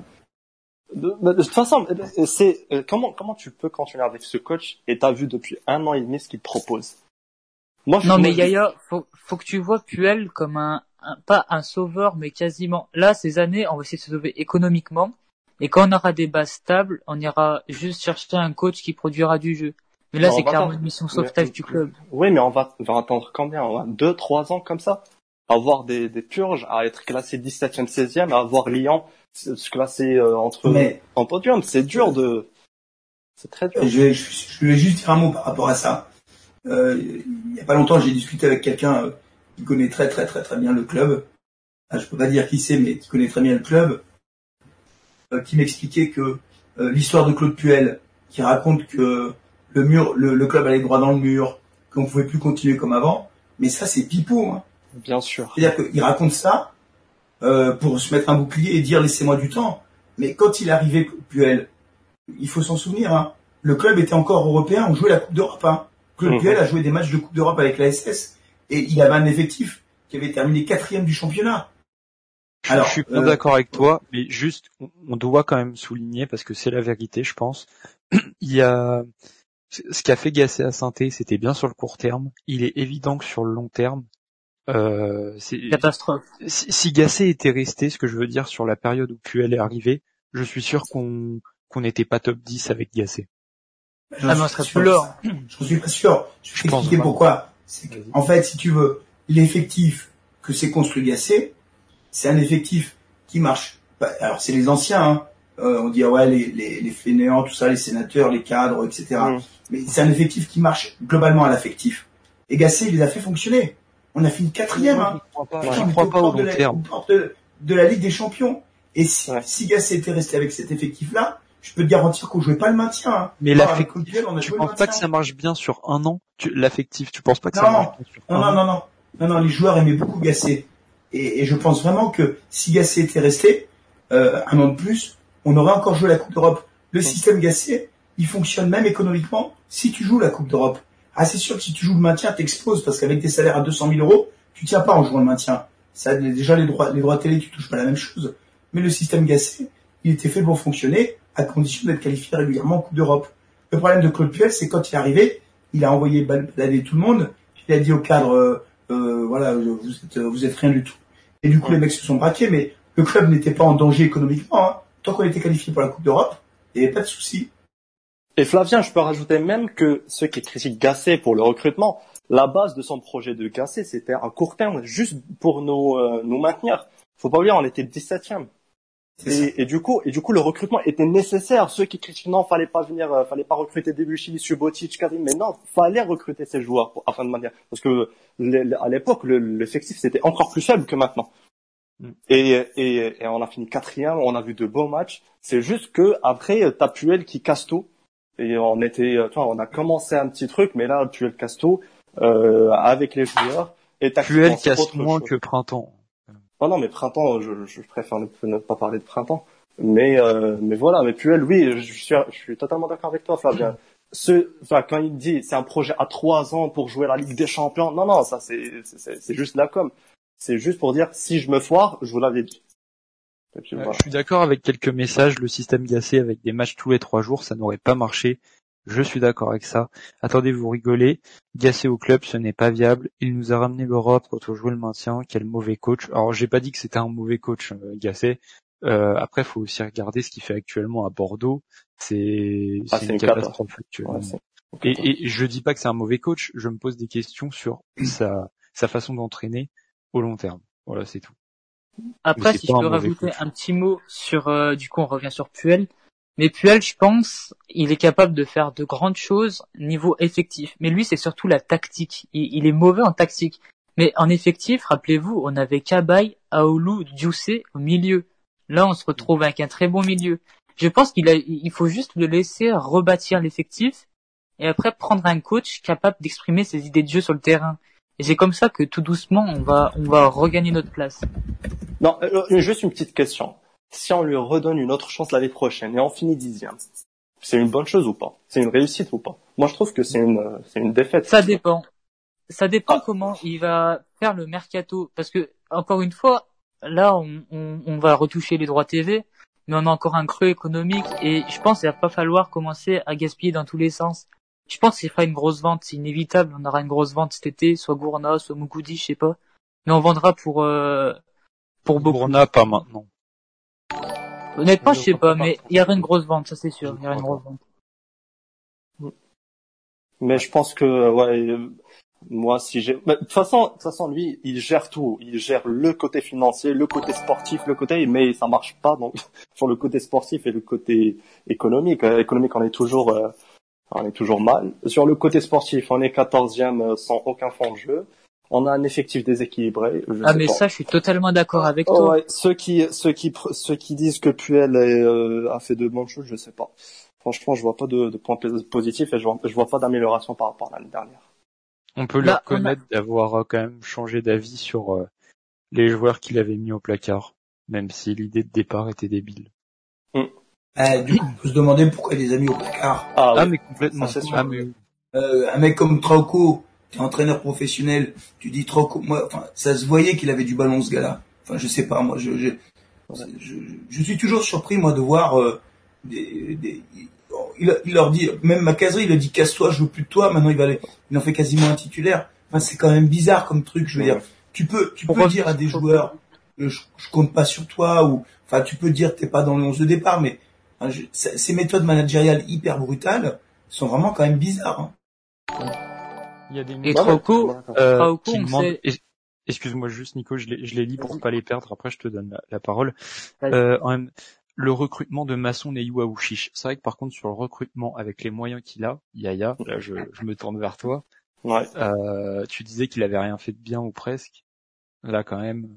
Speaker 4: De, de, toute façon, c'est euh, comment comment tu peux continuer avec ce coach et t'as vu depuis un an et demi ce qu'il propose?
Speaker 3: Moi, non, mais Yaya, faut, faut que tu vois Puel comme un, pas un sauveur, mais quasiment. Là, ces années, on va essayer de se sauver économiquement. Et quand on aura des bases stables, on ira juste chercher un coach qui produira du jeu. Mais là, c'est clairement une mission sauvetage du club.
Speaker 4: Oui, mais on va, on va attendre combien? On va Deux, trois ans comme ça? Avoir des, des purges, à être classé 17e, 16e, à avoir Lyon se classer euh, entre mais... en podium. C'est dur de... C'est très dur.
Speaker 5: Je, je, je voulais juste dire un mot par rapport à ça. Euh, il n'y a pas longtemps, j'ai discuté avec quelqu'un euh, qui connaît très très très très bien le club. Ah, je peux pas dire qui c'est, mais qui connaît très bien le club, euh, qui m'expliquait que l'histoire de Claude Puel, qui raconte que le mur, le, club allait droit dans le mur, qu'on pouvait plus continuer comme avant. Mais ça, c'est pipeau. Hein.
Speaker 4: Bien sûr.
Speaker 5: C'est-à-dire qu'il raconte ça pour se mettre un bouclier et dire laissez-moi du temps. Mais quand il arrivait Puel, il faut s'en souvenir. Hein, le club était encore européen, on jouait la Coupe d'Europe. Hein. Claude Puel a joué des matchs de Coupe d'Europe avec la SS et il avait un effectif qui avait terminé quatrième du championnat.
Speaker 1: Alors, je suis pas euh, d'accord avec toi, mais juste, on doit quand même souligner parce que c'est la vérité, je pense. il y a ce qu'a fait Gasset à Sainté, c'était bien sur le court terme. Il est évident que sur le long terme, euh, c'est
Speaker 3: catastrophe.
Speaker 1: Si, si, Gasset était resté, ce que je veux dire sur la période où Puel est arrivé, je suis sûr qu'on qu'on n'était pas top 10 avec Gasset.
Speaker 3: Ah, non, serait plus
Speaker 5: Je suis pas sûr. Je vais expliquer pourquoi. En fait, si tu veux, l'effectif que s'est construit Gassé, c'est un effectif qui marche. Alors, c'est les anciens, hein. Euh, on dit, ah ouais, les, les, les fainéants, tout ça, les sénateurs, les cadres, etc. Mm. Mais c'est un effectif qui marche globalement à l'affectif. Et Gassé, il les a fait fonctionner. On a fini quatrième, hein.
Speaker 1: Je crois pas, au long terme.
Speaker 5: De, la Ligue des Champions. Et si, si Gassé était resté avec cet effectif-là, je peux te garantir qu'on jouait pas le maintien. Hein.
Speaker 1: Mais l'affectif, tu penses pas que ça marche bien sur un an? L'affectif, tu penses pas que ça marche bien sur
Speaker 5: non, non, non, non, non, non, les joueurs aimaient beaucoup Gassé. Et, et je pense vraiment que si Gassé était resté euh, un an de plus, on aurait encore joué la Coupe d'Europe. Le système Gassé, il fonctionne même économiquement si tu joues la Coupe d'Europe. Ah, c'est sûr que si tu joues le maintien, t'exploses parce qu'avec des salaires à 200 000 euros, tu tiens pas en jouant le maintien. Ça, déjà les droits, les droits télé, tu touches pas la même chose. Mais le système Gassé, il était fait pour fonctionner à condition d'être qualifié régulièrement en Coupe d'Europe. Le problème de Claude Puel, c'est quand il est arrivé, il a envoyé balader tout le monde, il a dit au cadre, euh, euh voilà, vous êtes, vous êtes rien du tout. Et du coup, les mecs se sont braqués, mais le club n'était pas en danger économiquement. Hein. Tant qu'on était qualifié pour la Coupe d'Europe, il n'y avait pas de souci.
Speaker 4: Et Flavien, je peux rajouter même que ceux qui critiquent Gasset pour le recrutement, la base de son projet de Gasset, c'était à court terme, juste pour nous, euh, nous maintenir. Faut pas oublier, on était 17e. Et, et, du coup, et du coup, le recrutement était nécessaire. Ceux qui critiquent non, fallait pas venir, euh, fallait pas recruter Debuchy, Subotic, Karim, mais non, fallait recruter ces joueurs pour, afin de manière, parce que à l'époque, l'effectif c'était encore plus faible que maintenant. Mm. Et, et, et, on a fini quatrième, on a vu de beaux matchs. C'est juste que après, t'as Puel qui casse tout. Et on était, euh, toi, on a commencé un petit truc, mais là, Puel casse tout euh, avec les joueurs.
Speaker 1: Et Puel casse moins que Printemps.
Speaker 4: Non, non, mais printemps, je, je préfère ne, pas parler de printemps. Mais, euh, mais voilà, mais Puel, oui, je suis, je suis totalement d'accord avec toi, Fabien. Ce, enfin, quand il dit c'est un projet à trois ans pour jouer la Ligue des Champions, non, non, ça c'est, c'est, juste la com. C'est juste pour dire si je me foire, je vous l'avais dit.
Speaker 1: Je suis d'accord avec quelques messages. Le système gacé avec des matchs tous les trois jours, ça n'aurait pas marché. Je suis d'accord avec ça. Attendez, vous rigolez. Gassé au club, ce n'est pas viable. Il nous a ramené l'Europe quand on jouait le maintien. Quel mauvais coach. Alors, j'ai pas dit que c'était un mauvais coach, euh, Gassé. Euh, après, faut aussi regarder ce qu'il fait actuellement à Bordeaux. C'est ah, une, catastrophe actuellement. et, et, je dis pas que c'est un mauvais coach. Je me pose des questions sur sa, sa façon d'entraîner au long terme. Voilà, c'est tout.
Speaker 3: Après, si je peux rajouter un petit mot sur, euh, du coup, on revient sur Puel. Mais Puel, je pense, il est capable de faire de grandes choses niveau effectif. Mais lui, c'est surtout la tactique. Il, est mauvais en tactique. Mais en effectif, rappelez-vous, on avait Kabay, Aoulou, Djoussé au milieu. Là, on se retrouve avec un très bon milieu. Je pense qu'il il faut juste le laisser rebâtir l'effectif et après prendre un coach capable d'exprimer ses idées de jeu sur le terrain. Et c'est comme ça que tout doucement, on va, on va regagner notre place.
Speaker 4: Non, euh, euh, juste une petite question. Si on lui redonne une autre chance l'année prochaine et on finit dixième, c'est une bonne chose ou pas? C'est une réussite ou pas? Moi, je trouve que c'est une, euh, c'est une défaite.
Speaker 3: Ça dépend. Ça dépend comment il va faire le mercato. Parce que, encore une fois, là, on, on, on va retoucher les droits TV, mais on a encore un creux économique et je pense qu'il va pas falloir commencer à gaspiller dans tous les sens. Je pense qu'il fera une grosse vente, c'est inévitable. On aura une grosse vente cet été, soit Gourna, soit Mukudi, je sais pas. Mais on vendra pour euh, pour beaucoup.
Speaker 1: Gourna, pas maintenant.
Speaker 3: Honnêtement, je sais pas, mais il y aura une grosse vente, ça c'est sûr. Il y aura une grosse vente.
Speaker 4: Mais je pense que ouais, euh, moi si j'ai, de toute façon, de toute façon lui, il gère tout. Il gère le côté financier, le côté sportif, le côté, mais ça marche pas donc sur le côté sportif et le côté économique. Euh, économique, on est toujours euh, on est toujours mal. Sur le côté sportif, on est quatorzième euh, sans aucun fond de jeu. On a un effectif déséquilibré. je
Speaker 3: Ah
Speaker 4: sais
Speaker 3: mais
Speaker 4: pas.
Speaker 3: ça, je suis totalement d'accord avec
Speaker 4: Oh,
Speaker 3: toi.
Speaker 4: ouais, ceux qui ceux qui ceux qui disent que Puel est, euh, a fait de bonnes choses, je sais pas. Franchement, je vois pas de, de points pos- positifs et je vois, je vois pas d'amélioration par rapport à l'année dernière.
Speaker 1: On peut
Speaker 3: on a-
Speaker 1: reconnaître d'avoir euh, quand même changé d'avis sur euh, les joueurs qu'il avait mis au placard, même si l'idée de départ était débile.
Speaker 5: Euh, du coup, on peut se demander pourquoi il les a mis au placard.
Speaker 4: Ah,
Speaker 1: Ah
Speaker 4: oui.
Speaker 1: mais complètement. Ah, mais
Speaker 5: Euh, un mec comme Trauco, qui est entraîneur professionnel, tu dis Trauco, moi, enfin, ça se voyait qu'il avait du ballon ce gars-là. Enfin, je sais pas, moi, je, je, je, je suis toujours surpris, moi, de voir euh, des, des il, il leur dit, même Macazri, il a dit casse-toi, je veux plus de toi. Maintenant, il va, aller- il en fait quasiment un titulaire. Enfin, c'est quand même bizarre comme truc. Je veux dire, tu peux, tu peux dire à des joueurs, euh, je, je compte pas sur toi, ou, enfin, tu peux dire t'es pas dans le 11 de départ, mais hein, je- ces méthodes managériales hyper brutales sont vraiment quand même bizarres. hein.
Speaker 1: il y a des
Speaker 3: Et Trauco,
Speaker 1: euh,
Speaker 3: sait-
Speaker 1: es- Excuse-moi juste Nico, je les, je les lis pour pas les perdre. Après, je te donne la, la parole. Euh, en même- le recrutement de Masson Neyou Aouchiche. C'est vrai que par contre sur le recrutement avec les moyens qu'il a, Yaya, là je, je me tourne vers toi.
Speaker 4: Ouais.
Speaker 1: Euh, tu disais qu'il avait rien fait de bien ou presque. Là quand même.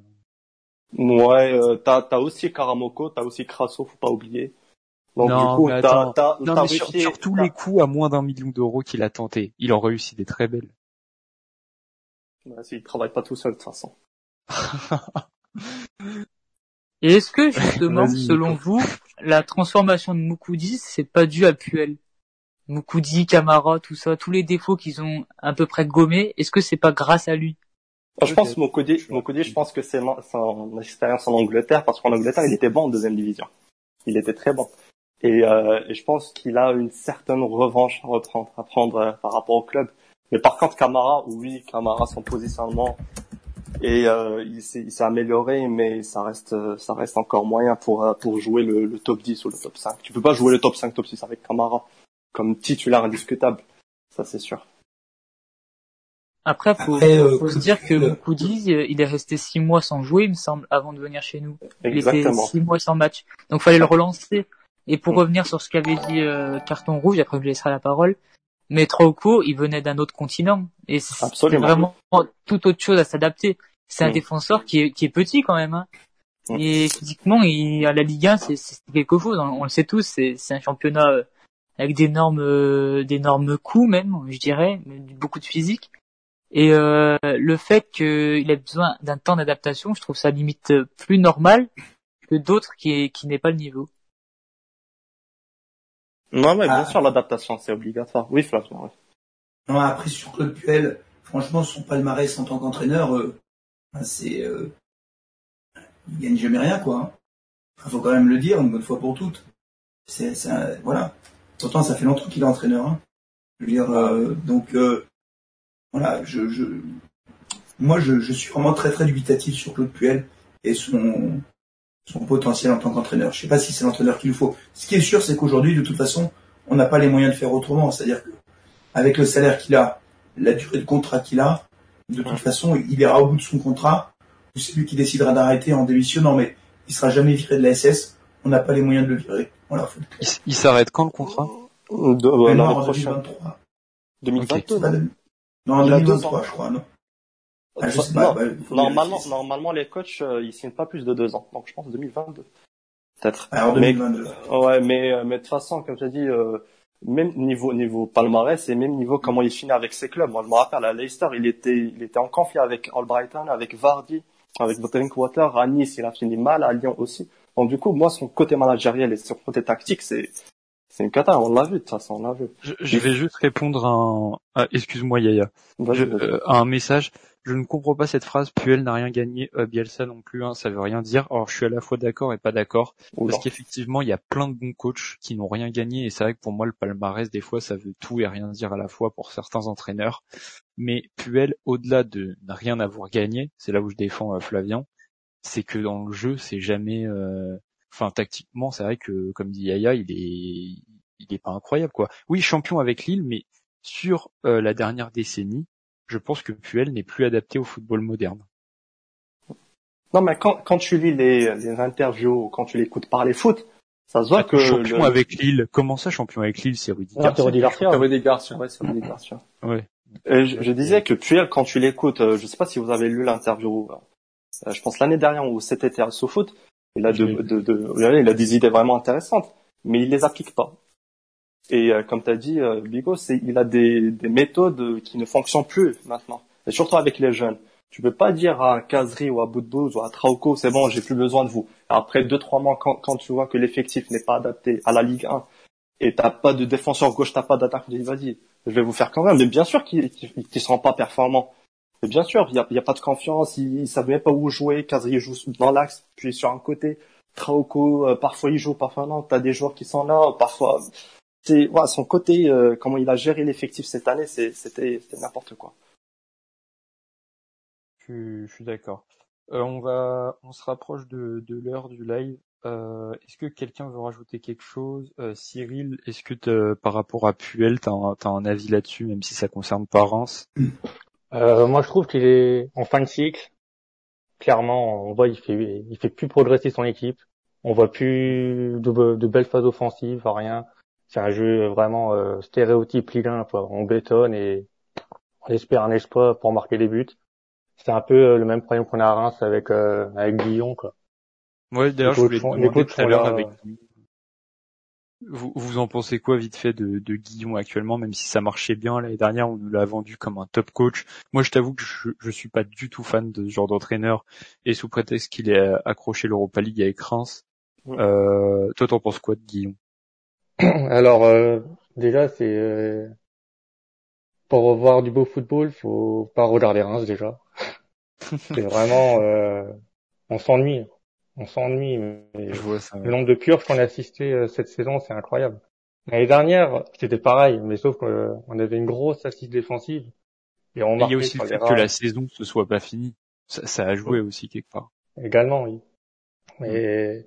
Speaker 4: Ouais, euh, t'as t'as aussi Karamoko, t'as aussi Crasso, faut pas oublier. Donc
Speaker 1: Non,
Speaker 4: du coup,
Speaker 1: mais
Speaker 4: t'as
Speaker 1: attends.
Speaker 4: t'as
Speaker 1: Non
Speaker 4: t'as
Speaker 1: mais sur, tous
Speaker 4: t'as-
Speaker 1: les coups à moins d'un million d'euros qu'il a tenté, il en réussit des très belles.
Speaker 4: Ouais, il travaille pas tout seul de toute façon.
Speaker 3: Et est-ce que justement,
Speaker 1: Vas-y,
Speaker 3: selon
Speaker 1: Nico.
Speaker 3: vous, la transformation de Mukudi, c'est pas dû à Puel? Mukudi, Camara, tout ça, tous les défauts qu'ils ont à peu près gommés, est-ce que c'est pas grâce à lui?
Speaker 4: Ah, je pense. Mokodi. Mokodi, je pense que c'est mon- son expérience en Angleterre, parce qu'en Angleterre, il était bon en deuxième division. Il était très bon. Et, euh, et je pense qu'il a une certaine revanche à reprendre, à prendre euh, par rapport au club. Mais par contre, Camara, oui, Camara, son positionnement, et euh, il s'est il s'est amélioré, mais ça reste, euh, ça reste encore moyen pour euh, pour jouer le, le top 10 ou le top 5. Tu peux pas jouer le top 5, top 6 avec Camara comme titulaire indiscutable. Ça, c'est sûr.
Speaker 3: Après, faut,
Speaker 5: Après, euh,
Speaker 3: faut se dire que euh, il est resté six mois sans jouer, il me semble, avant de venir chez nous. Il était
Speaker 4: Exactement.
Speaker 3: six mois sans match. Donc fallait le relancer. Et pour revenir sur ce qu'avait dit euh, Carton Rouge, après je laisserai la parole, mais Trauco, il venait d'un autre continent. Et c'était vraiment tout autre chose à s'adapter. C'est un
Speaker 4: Mm.
Speaker 3: défenseur qui est, qui est petit quand même. Hein.
Speaker 4: Mm.
Speaker 3: Et physiquement, il, à la Ligue 1, c'est quelque chose. On, on le sait tous, c'est un championnat euh, avec d'énormes euh, d'énormes coups même, je dirais, beaucoup de physique. Et euh, le fait qu'il ait besoin d'un temps d'adaptation, je trouve ça limite euh, plus normal que d'autres qui, qui n'aient pas le niveau.
Speaker 4: Non, mais bien
Speaker 5: Ah.
Speaker 4: sûr, l'adaptation, c'est obligatoire. Oui, Flavien, ouais.
Speaker 5: Non, après sur Claude Puel, franchement, son palmarès en tant qu'entraîneur, euh, ben, c'est, euh, il gagne jamais rien, quoi. hein. Enfin, faut quand même le dire une bonne fois pour toutes. C'est, voilà. Pourtant, ça fait longtemps qu'il est entraîneur. Hein. Je veux dire, euh, donc, euh, voilà, je, je, moi, je, je suis vraiment très très dubitatif sur Claude Puel et son, son potentiel en tant qu'entraîneur. Je sais pas si c'est l'entraîneur qu'il nous faut. Ce qui est sûr, c'est qu'aujourd'hui, de toute façon, on n'a pas les moyens de faire autrement. C'est-à-dire que avec le salaire qu'il a, la durée de contrat qu'il a, de toute façon, il ira au bout de son contrat, ou c'est lui qui décidera d'arrêter en démissionnant, mais il sera jamais viré de la SS, on n'a pas les moyens de le virer. Voilà, faut le
Speaker 1: Il, s'arrête quand le contrat?
Speaker 4: De, euh, l'année
Speaker 5: en
Speaker 4: prochaine.
Speaker 5: 2023.
Speaker 4: 2022.
Speaker 5: C'est pas de- Non, en
Speaker 4: Il a deux
Speaker 5: 2023,
Speaker 4: ans.
Speaker 5: je crois, non? Ah, je
Speaker 4: Non,
Speaker 5: bah,
Speaker 4: normalement, normalement, les coachs, euh, ils signent pas plus de deux ans. Donc, je pense 2022. Peut-être.
Speaker 5: Alors,
Speaker 4: Mais-
Speaker 5: 2022.
Speaker 4: Ouais, mais, euh, mais de toute façon, comme tu as dit, euh, même niveau niveau palmarès et même niveau comment il finit avec ses clubs. Moi, je me rappelle à Leicester, il était il était en conflit avec Albrighton, avec Vardy, avec Drinkwater. À Nice, il a fini mal, à Lyon aussi. Donc du coup, moi, son côté managériel et son côté tactique, c'est c'est une cata. On l'a vu de toute façon, on l'a vu.
Speaker 1: Je, vais juste répondre à un, ah, excuse-moi Yaya, euh, à un message. Je ne comprends pas cette phrase. Puel n'a rien gagné, euh, Bielsa non plus. Hein, ça veut rien dire. Alors je suis à la fois d'accord et pas d'accord parce qu'effectivement il y a plein de bons coachs qui n'ont rien gagné et c'est vrai que pour moi le palmarès des fois ça veut tout et rien dire à la fois pour certains entraîneurs. Mais Puel, au-delà de ne rien avoir gagné, c'est là où je défends euh, Flavien, c'est que dans le jeu c'est jamais, euh, enfin tactiquement c'est vrai que comme dit Yaya il est il est pas incroyable quoi. Oui champion avec Lille mais sur la dernière décennie je pense que Puel n'est plus adapté au football moderne.
Speaker 4: Non, mais quand, quand tu lis les, les interviews, quand tu l'écoutes parler foot, ça se voit que
Speaker 1: champion avec Lille. Comment ça, champion avec Lille, c'est Rudy Garcia.
Speaker 2: Rudy Garcia.
Speaker 4: Rudy Garcia, ouais, c'est Rudy Garcia. Ouais. je, je, disais que Puel, quand tu l'écoutes, euh, je sais pas si vous avez lu l'interview, euh, je pense l'année dernière ou cet été à foot, il a de, de, de, il a des idées vraiment intéressantes, mais il les applique pas. Et euh, comme tu as dit, euh, Bigo, c'est, il a des, des méthodes qui ne fonctionnent plus maintenant, et surtout avec les jeunes. Tu peux pas dire à Kazri ou à Boudbouz ou à Trauco, c'est bon, j'ai plus besoin de vous. Après deux trois mois, quand, quand tu vois que l'effectif n'est pas adapté à la Ligue 1 et t'as pas de défenseur gauche, t'as pas d'attaque, vas-y, je vais vous faire quand même. Mais bien sûr qu'ils ne seront pas performants. Bien sûr, il y a, y a, pas de confiance, ils, ils savent même pas où jouer. Kazri joue dans l'axe, puis sur un côté. Trauco, euh, parfois il joue, parfois non. T'as des joueurs qui sont là, parfois c'est voilà, son côté, euh, comment il a géré l'effectif cette année, c'était n'importe quoi.
Speaker 1: Je, suis d'accord. Euh, on va, on se rapproche de, de l'heure du live. Euh, est-ce que quelqu'un veut rajouter quelque chose? Cyril, est-ce que par rapport à Puel, tu as, un avis là-dessus, même si ça concerne pas Reims?
Speaker 2: Moi, je trouve qu'il est en fin de cycle. Clairement, on voit il fait, il fait plus progresser son équipe. On voit plus de, de belles phases offensives, rien c'est un jeu vraiment euh, stéréotype Ligue 1. On bétonne et on espère un exploit pour marquer des buts. C'est un peu euh, le même problème qu'on a à Reims avec euh, avec Guillon quoi.
Speaker 1: Ouais, d'ailleurs je voulais demander tout à l'heure avec vous, vous en pensez quoi vite fait de, de Guillon actuellement, même si ça marchait bien l'année dernière, on nous l'a vendu comme un top coach? Moi, je t'avoue que je, je suis pas du tout fan de ce genre d'entraîneur, et sous prétexte qu'il est accroché l'Europa League avec Reims. Euh, toi, t'en penses quoi de Guillon?
Speaker 2: Alors euh, déjà c'est euh, pour voir du beau football, faut pas regarder Reims déjà. c'est vraiment euh, on s'ennuie, on s'ennuie. Le nombre de purges qu'on a assisté cette saison, c'est incroyable. L'année dernière, c'était pareil, mais sauf qu'on avait une grosse assise défensive.
Speaker 1: Et on Il y a aussi le fait que la saison se soit pas finie. Ça, ça a joué aussi quelque part.
Speaker 2: Également, oui. Mais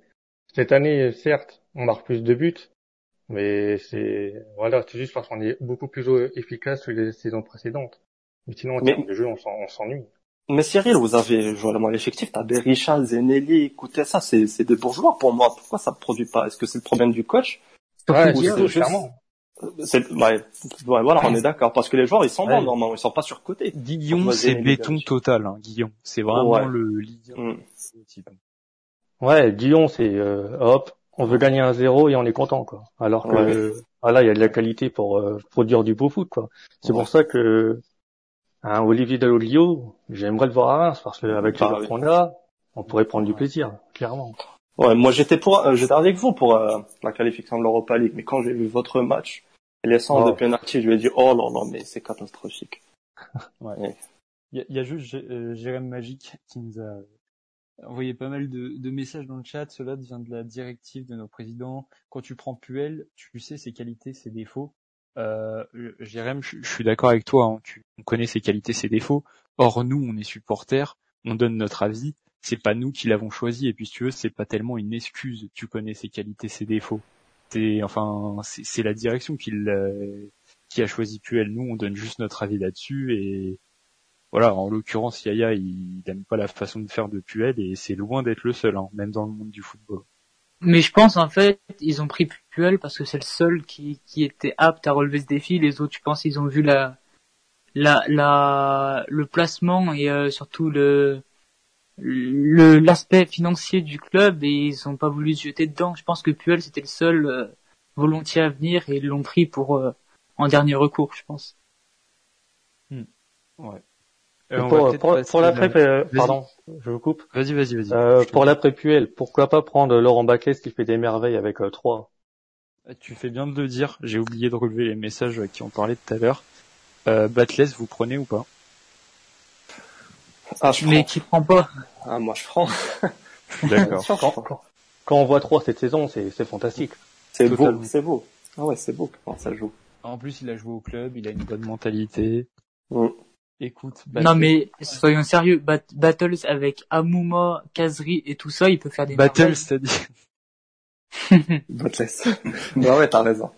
Speaker 2: cette année, certes, on marque plus de buts, mais c'est voilà, c'est juste parce qu'on est beaucoup plus efficace que les saisons précédentes. Mais sinon, en termes de jeu, on s'ennuie.
Speaker 4: Mais Cyril, vous avez joué à l'effectif, t'as Berisha, Zenelli, écoutez ça, c'est, c'est des bourgeois pour moi. Pourquoi ça ne produit pas? Est-ce que c'est le problème du coach?
Speaker 2: Ouais, c'est clairement.
Speaker 4: C'est, ouais, ouais, voilà, on est d'accord. Parce que les joueurs, ils sont bons, normalement, ils sont pas surcotés.
Speaker 1: Guillaume, c'est béton total, hein, Guillaume. C'est vraiment le leader. Mm.
Speaker 2: Ouais, Guillaume, c'est, euh, hop, on veut gagner un zéro et on est content quoi. Alors que voilà, il y a de la qualité pour euh, produire du beau foot quoi. C'est pour ça que hein, Olivier Dalloglio, j'aimerais le voir à Reims parce qu'avec les joueurs qu'on a, on pourrait prendre du plaisir, clairement.
Speaker 4: Ouais, moi j'étais pour, euh, j'étais avec vous pour euh, la qualification de l'Europa League, mais quand j'ai vu votre match, les sens de oh. penalty, je lui ai dit oh non non mais c'est catastrophique.
Speaker 1: ouais. Il y, a, juste Jérém Magique qui nous a voyez pas mal de, de, messages dans le chat. Cela vient de la directive de nos présidents. Quand tu prends Puel, tu sais ses qualités, ses défauts. Euh, Jérém, je, suis d'accord avec toi. Hein. On connaît ses qualités, ses défauts. Or, nous, on est supporters. On donne notre avis. C'est pas nous qui l'avons choisi. Et puis, si tu veux, c'est pas tellement une excuse. Tu connais ses qualités, ses défauts. C'est enfin, c'est la direction qui, qui a choisi Puel. Nous, on donne juste notre avis là-dessus et voilà, en l'occurrence, Yaya, il n'aime pas la façon de faire de Puel et c'est loin d'être le seul, hein, même dans le monde du football.
Speaker 3: Mais je pense en fait, ils ont pris Puel parce que c'est le seul qui, qui était apte à relever ce défi. Les autres, je pense, ils ont vu la, la, la, le placement et euh, surtout le, l'aspect financier du club et ils ont pas voulu se jeter dedans. Je pense que Puel c'était le seul, euh, volontiers à venir et ils l'ont pris pour euh, en dernier recours, je pense.
Speaker 1: Ouais.
Speaker 2: Pour, pour, pour l'après, euh, pardon, je vous coupe.
Speaker 1: Vas-y, vas-y, vas-y.
Speaker 2: Euh, pour l'après Puel, pourquoi pas prendre Laurent Baclès qui fait des merveilles avec 3
Speaker 1: ah, Tu fais bien de le dire. J'ai oublié de relever les messages qui ont parlé tout à l'heure. Euh, vous prenez ou pas?
Speaker 3: Ah, je Mais qui prend pas?
Speaker 4: Ah, moi je prends.
Speaker 1: D'accord.
Speaker 2: quand, quand, on voit 3 cette saison, c'est fantastique.
Speaker 4: C'est beau, c'est beau. Ah ouais, c'est beau comment ça joue.
Speaker 1: En plus, il a joué au club, il a une bonne mentalité.
Speaker 4: Mm.
Speaker 1: Écoute,
Speaker 3: non mais soyons sérieux, Battles avec Amuma, Kazri et tout ça, il peut faire des
Speaker 1: Battles, c'est-à-dire
Speaker 4: Battles. bah ouais, t'as raison.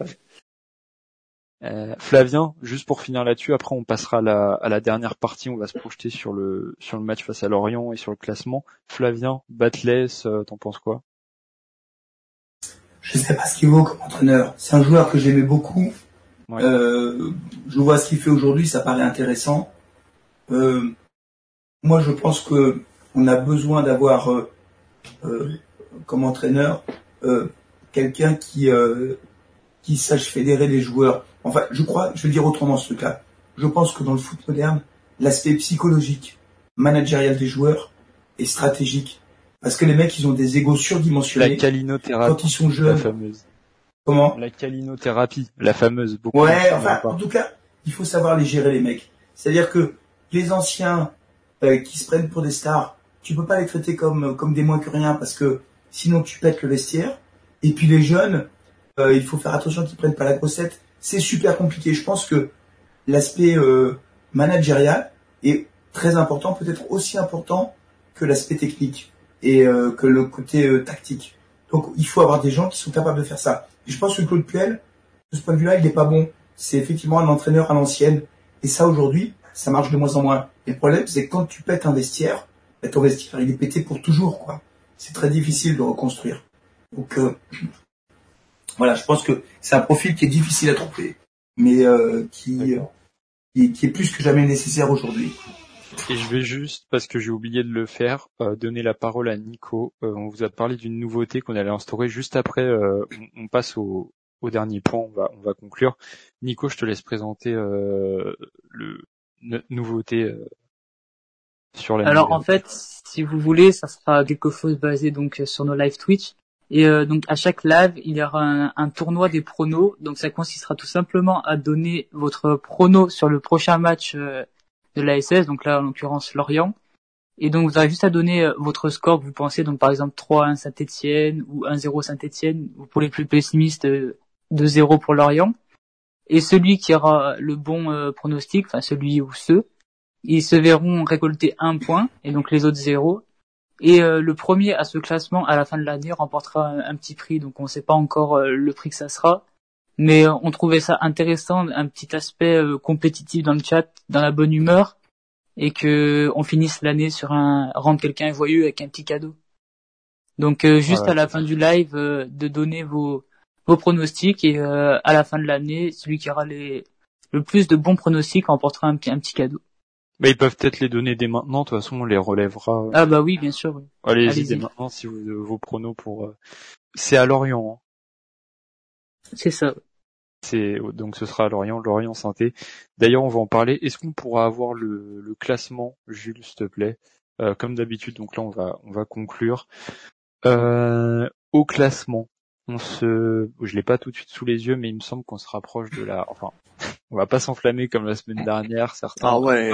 Speaker 1: Euh, Flavien, juste pour finir là-dessus, après on passera à la, à la, dernière partie, on va se projeter sur le sur le match face à Lorient et sur le classement. Flavien, Batless, euh, t'en penses quoi?
Speaker 5: Je sais pas ce qu'il vaut comme entraîneur. C'est un joueur que j'aimais beaucoup. Euh, je vois ce qu'il fait aujourd'hui, ça paraît intéressant. Euh, moi, je pense que on a besoin d'avoir euh, euh, comme entraîneur quelqu'un qui qui sache fédérer les joueurs. Enfin, je crois, je vais dire autrement ce truc-là. Je pense que dans le foot moderne, l'aspect psychologique, managérial des joueurs est stratégique. Parce que les mecs, ils ont des égos surdimensionnés.
Speaker 1: La calinothérapie.
Speaker 5: Quand ils sont jeunes.
Speaker 1: La fameuse.
Speaker 5: Comment?
Speaker 1: La calinothérapie, la fameuse.
Speaker 5: Beaucoup ouais, enfin, en tout cas, il faut savoir les gérer les mecs. C'est-à-dire que les anciens euh, qui se prennent pour des stars, tu peux pas les traiter comme comme des moins que rien parce que sinon tu pètes le vestiaire. Et puis les jeunes, euh, il faut faire attention qu'ils prennent pas la grossette. C'est super compliqué. Je pense que l'aspect euh, managérial est très important, peut-être aussi important que l'aspect technique et que le côté tactique. Donc il faut avoir des gens qui sont capables de faire ça. Et je pense que Claude Puel, de ce point de vue-là, il n'est pas bon. C'est effectivement un entraîneur à l'ancienne. Et ça aujourd'hui, ça marche de moins en moins. Et le problème, c'est que quand tu pètes un vestiaire, bah, ton vestiaire, il est pété pour toujours, quoi. C'est très difficile de reconstruire. Donc, euh, voilà, je pense que c'est un profil qui est difficile à trouver, mais euh, qui, qui, est plus que jamais nécessaire aujourd'hui.
Speaker 1: Et je vais juste, parce que j'ai oublié de le faire, euh, donner la parole à Nico. on vous a parlé d'une nouveauté qu'on allait instaurer juste après. On, passe au, au, dernier point, on va, on va conclure. Nico, je te laisse présenter le, nouveauté euh, sur la
Speaker 3: Alors en fait, si vous voulez, ça sera quelque chose basé donc sur nos live Twitch. Et euh, donc à chaque live, il y aura un, tournoi des pronos. Donc ça consistera tout simplement à donner votre prono sur le prochain match euh, de l'ASS, donc là en l'occurrence Lorient. Et donc vous avez juste à donner votre score que vous pensez, donc par exemple 3-1 Saint-Etienne ou 1-0 Saint-Etienne, ou pour les plus pessimistes 2-0 pour Lorient. Et celui qui aura le bon euh, pronostic, enfin celui ou ceux, ils se verront récolter un point et donc les autres zéro. Et euh, le premier à ce classement à la fin de l'année remportera un, petit prix. Donc on ne sait pas encore euh, le prix que ça sera, mais on trouvait ça intéressant, un petit aspect compétitif dans le chat, dans la bonne humeur, et que on finisse l'année sur un rendre quelqu'un joyeux avec un petit cadeau. Donc juste à la fin du live, de donner vos vos pronostics et euh, à la fin de l'année, celui qui aura les le plus de bons pronostics remportera un, un petit cadeau.
Speaker 1: Mais ils peuvent peut-être les donner dès maintenant, de toute façon on les relèvera.
Speaker 3: Ah bah oui, bien sûr. Oui.
Speaker 1: Allez-y dès maintenant si vous, vos pronos pour... Euh, c'est à Lorient. Hein.
Speaker 3: C'est ça.
Speaker 1: C'est donc ce sera à Lorient, Lorient Santé. D'ailleurs on va en parler. Est-ce qu'on pourra avoir le, le, classement, Jules, s'il te plaît? Euh, Comme d'habitude, donc là on va on va conclure. Euh, au classement, on se, je l'ai pas tout de suite sous les yeux, mais il me semble qu'on se rapproche de la, enfin, on va pas s'enflammer comme la semaine dernière. Certains,
Speaker 4: ah ouais,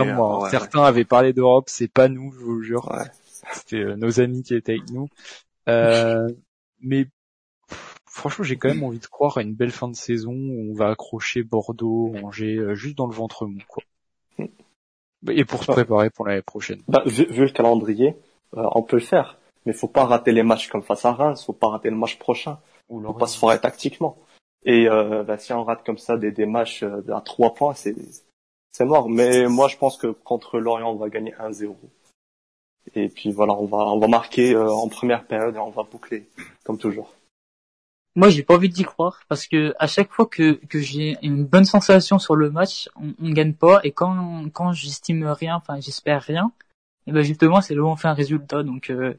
Speaker 1: certains avaient parlé d'Europe, c'est pas nous, je vous jure. C'était euh, nos amis qui étaient avec nous. Euh, mais franchement, j'ai quand même envie de croire à une belle fin de saison où on va accrocher Bordeaux, Angers, euh, juste dans le ventre mou, quoi. Et pour se préparer pour l'année prochaine.
Speaker 4: Bah, vu, le calendrier, on peut le faire. Mais faut pas rater les matchs comme face à Reims, faut pas rater le match prochain. Ou faut pas se foirer tactiquement. Et euh, bah, si on rate comme ça des, des matchs euh, à trois points, c'est c'est mort. Mais moi, je pense que contre Lorient, on va gagner 1-0. Et puis voilà, on va on va marquer euh, en première période et on va boucler comme toujours.
Speaker 3: Moi, j'ai pas envie d'y croire parce que à chaque fois que que j'ai une bonne sensation sur le match, on, on gagne pas. Et quand quand j'estime rien, enfin j'espère rien, et ben justement c'est là où on fait un résultat. Donc euh,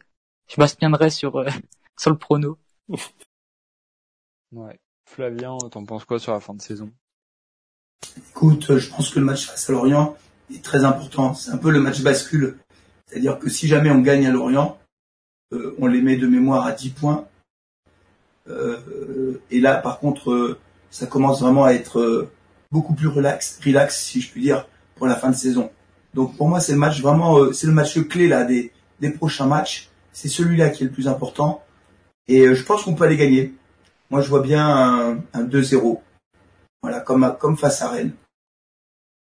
Speaker 3: je m'abstiendrai sur sur le prono.
Speaker 1: Ouais. Flavien, t'en penses quoi sur la fin de saison?
Speaker 5: Écoute, je pense que le match face à Lorient est très important. C'est un peu le match bascule. C'est-à-dire que si jamais on gagne à Lorient, euh, on les met de mémoire à 10 points. Euh, et là, par contre, euh, ça commence vraiment à être beaucoup plus relax, relax, si je puis dire, pour la fin de saison. Donc pour moi, c'est le match vraiment, c'est le match clé là des, des prochains matchs. C'est celui-là qui est le plus important. Et je pense qu'on peut aller gagner. Moi, je vois bien un, un 2-0. Voilà, comme, comme face à Rennes.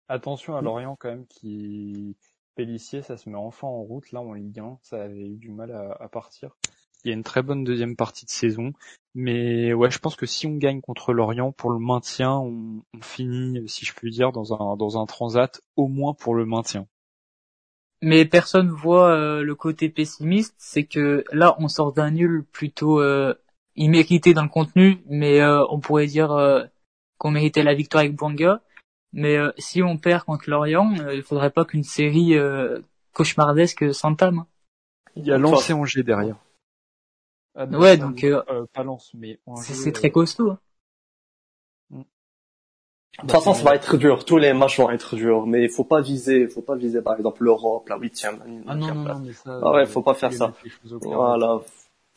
Speaker 1: Attention à Lorient quand même qui Pellissier, ça se met enfin en route là en Ligue 1. Ça avait eu du mal à, partir. Il y a une très bonne deuxième partie de saison, mais ouais, je pense que si on gagne contre Lorient pour le maintien, on, finit, si je puis dire, dans un dans un transat, au moins pour le maintien.
Speaker 3: Mais personne voit euh, le côté pessimiste, c'est que là on sort d'un nul plutôt euh, immérité dans le contenu, mais euh, on pourrait dire euh, qu'on méritait la victoire avec Bouanga. Mais euh, si on perd contre Lorient, euh, il faudrait pas qu'une série euh, cauchemardesque s'entame.
Speaker 1: Il y a lancé Angers derrière.
Speaker 3: Ah, ouais, donc
Speaker 1: pas Lens, mais
Speaker 3: c'est très costaud. Hein.
Speaker 4: Mm. De toute façon, ça va être dur. Tous les matchs vont être durs, mais il faut pas viser, faut pas viser par exemple l'Europe, la huitième.
Speaker 3: Ah non, non, non, mais
Speaker 4: ça. Ah ouais, faut pas faire ça. Voilà,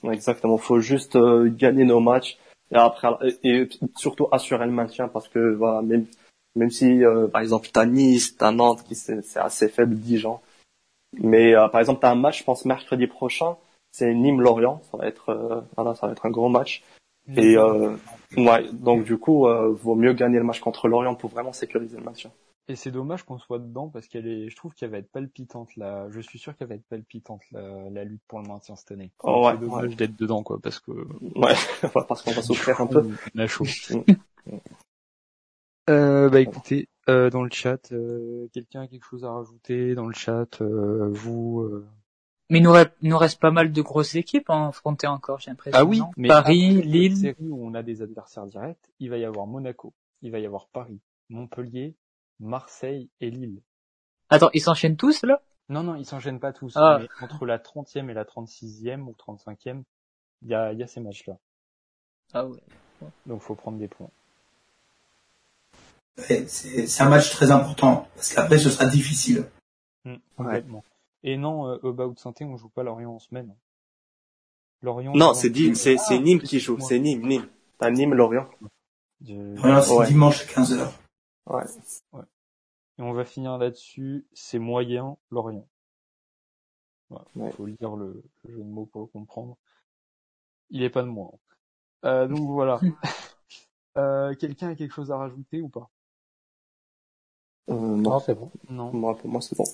Speaker 4: exactement. Faut juste gagner nos matchs et après et surtout assurer le maintien parce que voilà, même même si euh, par exemple t'as Nice, t'as Nantes qui c'est assez faible Dijon. Mais euh, par exemple t'as un match, je pense mercredi prochain, c'est Nîmes-Lorient, ça va être euh, voilà, ça va être un gros match. Et ouais, donc du coup, vaut mieux gagner le match contre Lorient pour vraiment sécuriser le match.
Speaker 1: Et c'est dommage qu'on soit dedans parce qu'elle est, je trouve qu'elle va être palpitante là. Je suis sûr qu'elle va être palpitante la, la lutte pour le maintien cette année.
Speaker 4: Oh, ouais,
Speaker 1: c'est dommage d'être dedans quoi parce que.
Speaker 4: Ouais, parce qu'on va souffrir un peu.
Speaker 1: La chaud. Euh, bah écoutez, euh, dans le chat, euh, quelqu'un a quelque chose à rajouter dans le chat, euh, vous. Euh...
Speaker 3: Mais il nous, reste, nous reste pas mal de grosses équipes à affronter encore, j'ai l'impression.
Speaker 1: Ah oui,
Speaker 3: mais Paris, Lille.
Speaker 1: Série où on a des adversaires directs, il va y avoir Monaco, il va y avoir Paris, Montpellier, Marseille et Lille.
Speaker 3: Attends, ils s'enchaînent tous là?
Speaker 1: Non, non, ils s'enchaînent pas tous. Ah. Mais entre la 30e et la 36e ou 35e, il y a, y a ces matchs-là.
Speaker 3: Ah ouais.
Speaker 1: Donc faut prendre des points
Speaker 5: c'est un match très important parce qu'après ce sera difficile.
Speaker 1: Mmh, Et non, euh, de Santé, on joue pas Lorient en semaine.
Speaker 4: Lorient. Non, c'est c'est c'est Nîmes qui joue, c'est Nîmes, Nîmes. Pas Nîmes, Lorient.
Speaker 5: Lorient, c'est dimanche à 15 h
Speaker 4: Ouais.
Speaker 1: ouais. Et on va finir là-dessus. C'est moyen Lorient. Il faut lire le, le, jeu de mots pour le comprendre. Il est pas de moi. Euh, donc voilà. euh, Quelqu'un a quelque chose à rajouter ou pas?
Speaker 4: Euh, non,
Speaker 2: c'est bon.
Speaker 4: Non. Moi, pour moi, c'est bon.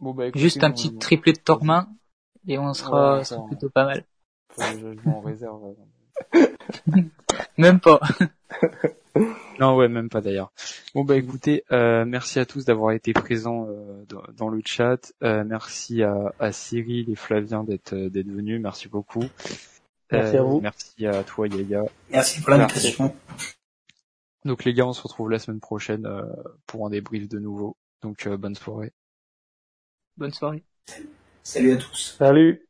Speaker 1: bon bah,
Speaker 3: Juste un petit triplé de Tormin et on sera, plutôt pas mal.
Speaker 1: je, en réserve.
Speaker 3: même pas.
Speaker 1: non, ouais, même pas d'ailleurs. Bon bah écoutez, euh, merci à tous d'avoir été présents euh, dans, le chat. Euh, merci à, à, Cyril et Flavien d'être d'être venus. Merci beaucoup.
Speaker 2: Merci à vous.
Speaker 1: Merci à toi Yaya.
Speaker 5: Merci pour l'invitation.
Speaker 1: Donc les gars, on se retrouve la semaine prochaine euh, pour un débrief de nouveau. Donc euh, bonne soirée.
Speaker 3: Bonne soirée.
Speaker 5: Salut à tous.
Speaker 2: Salut.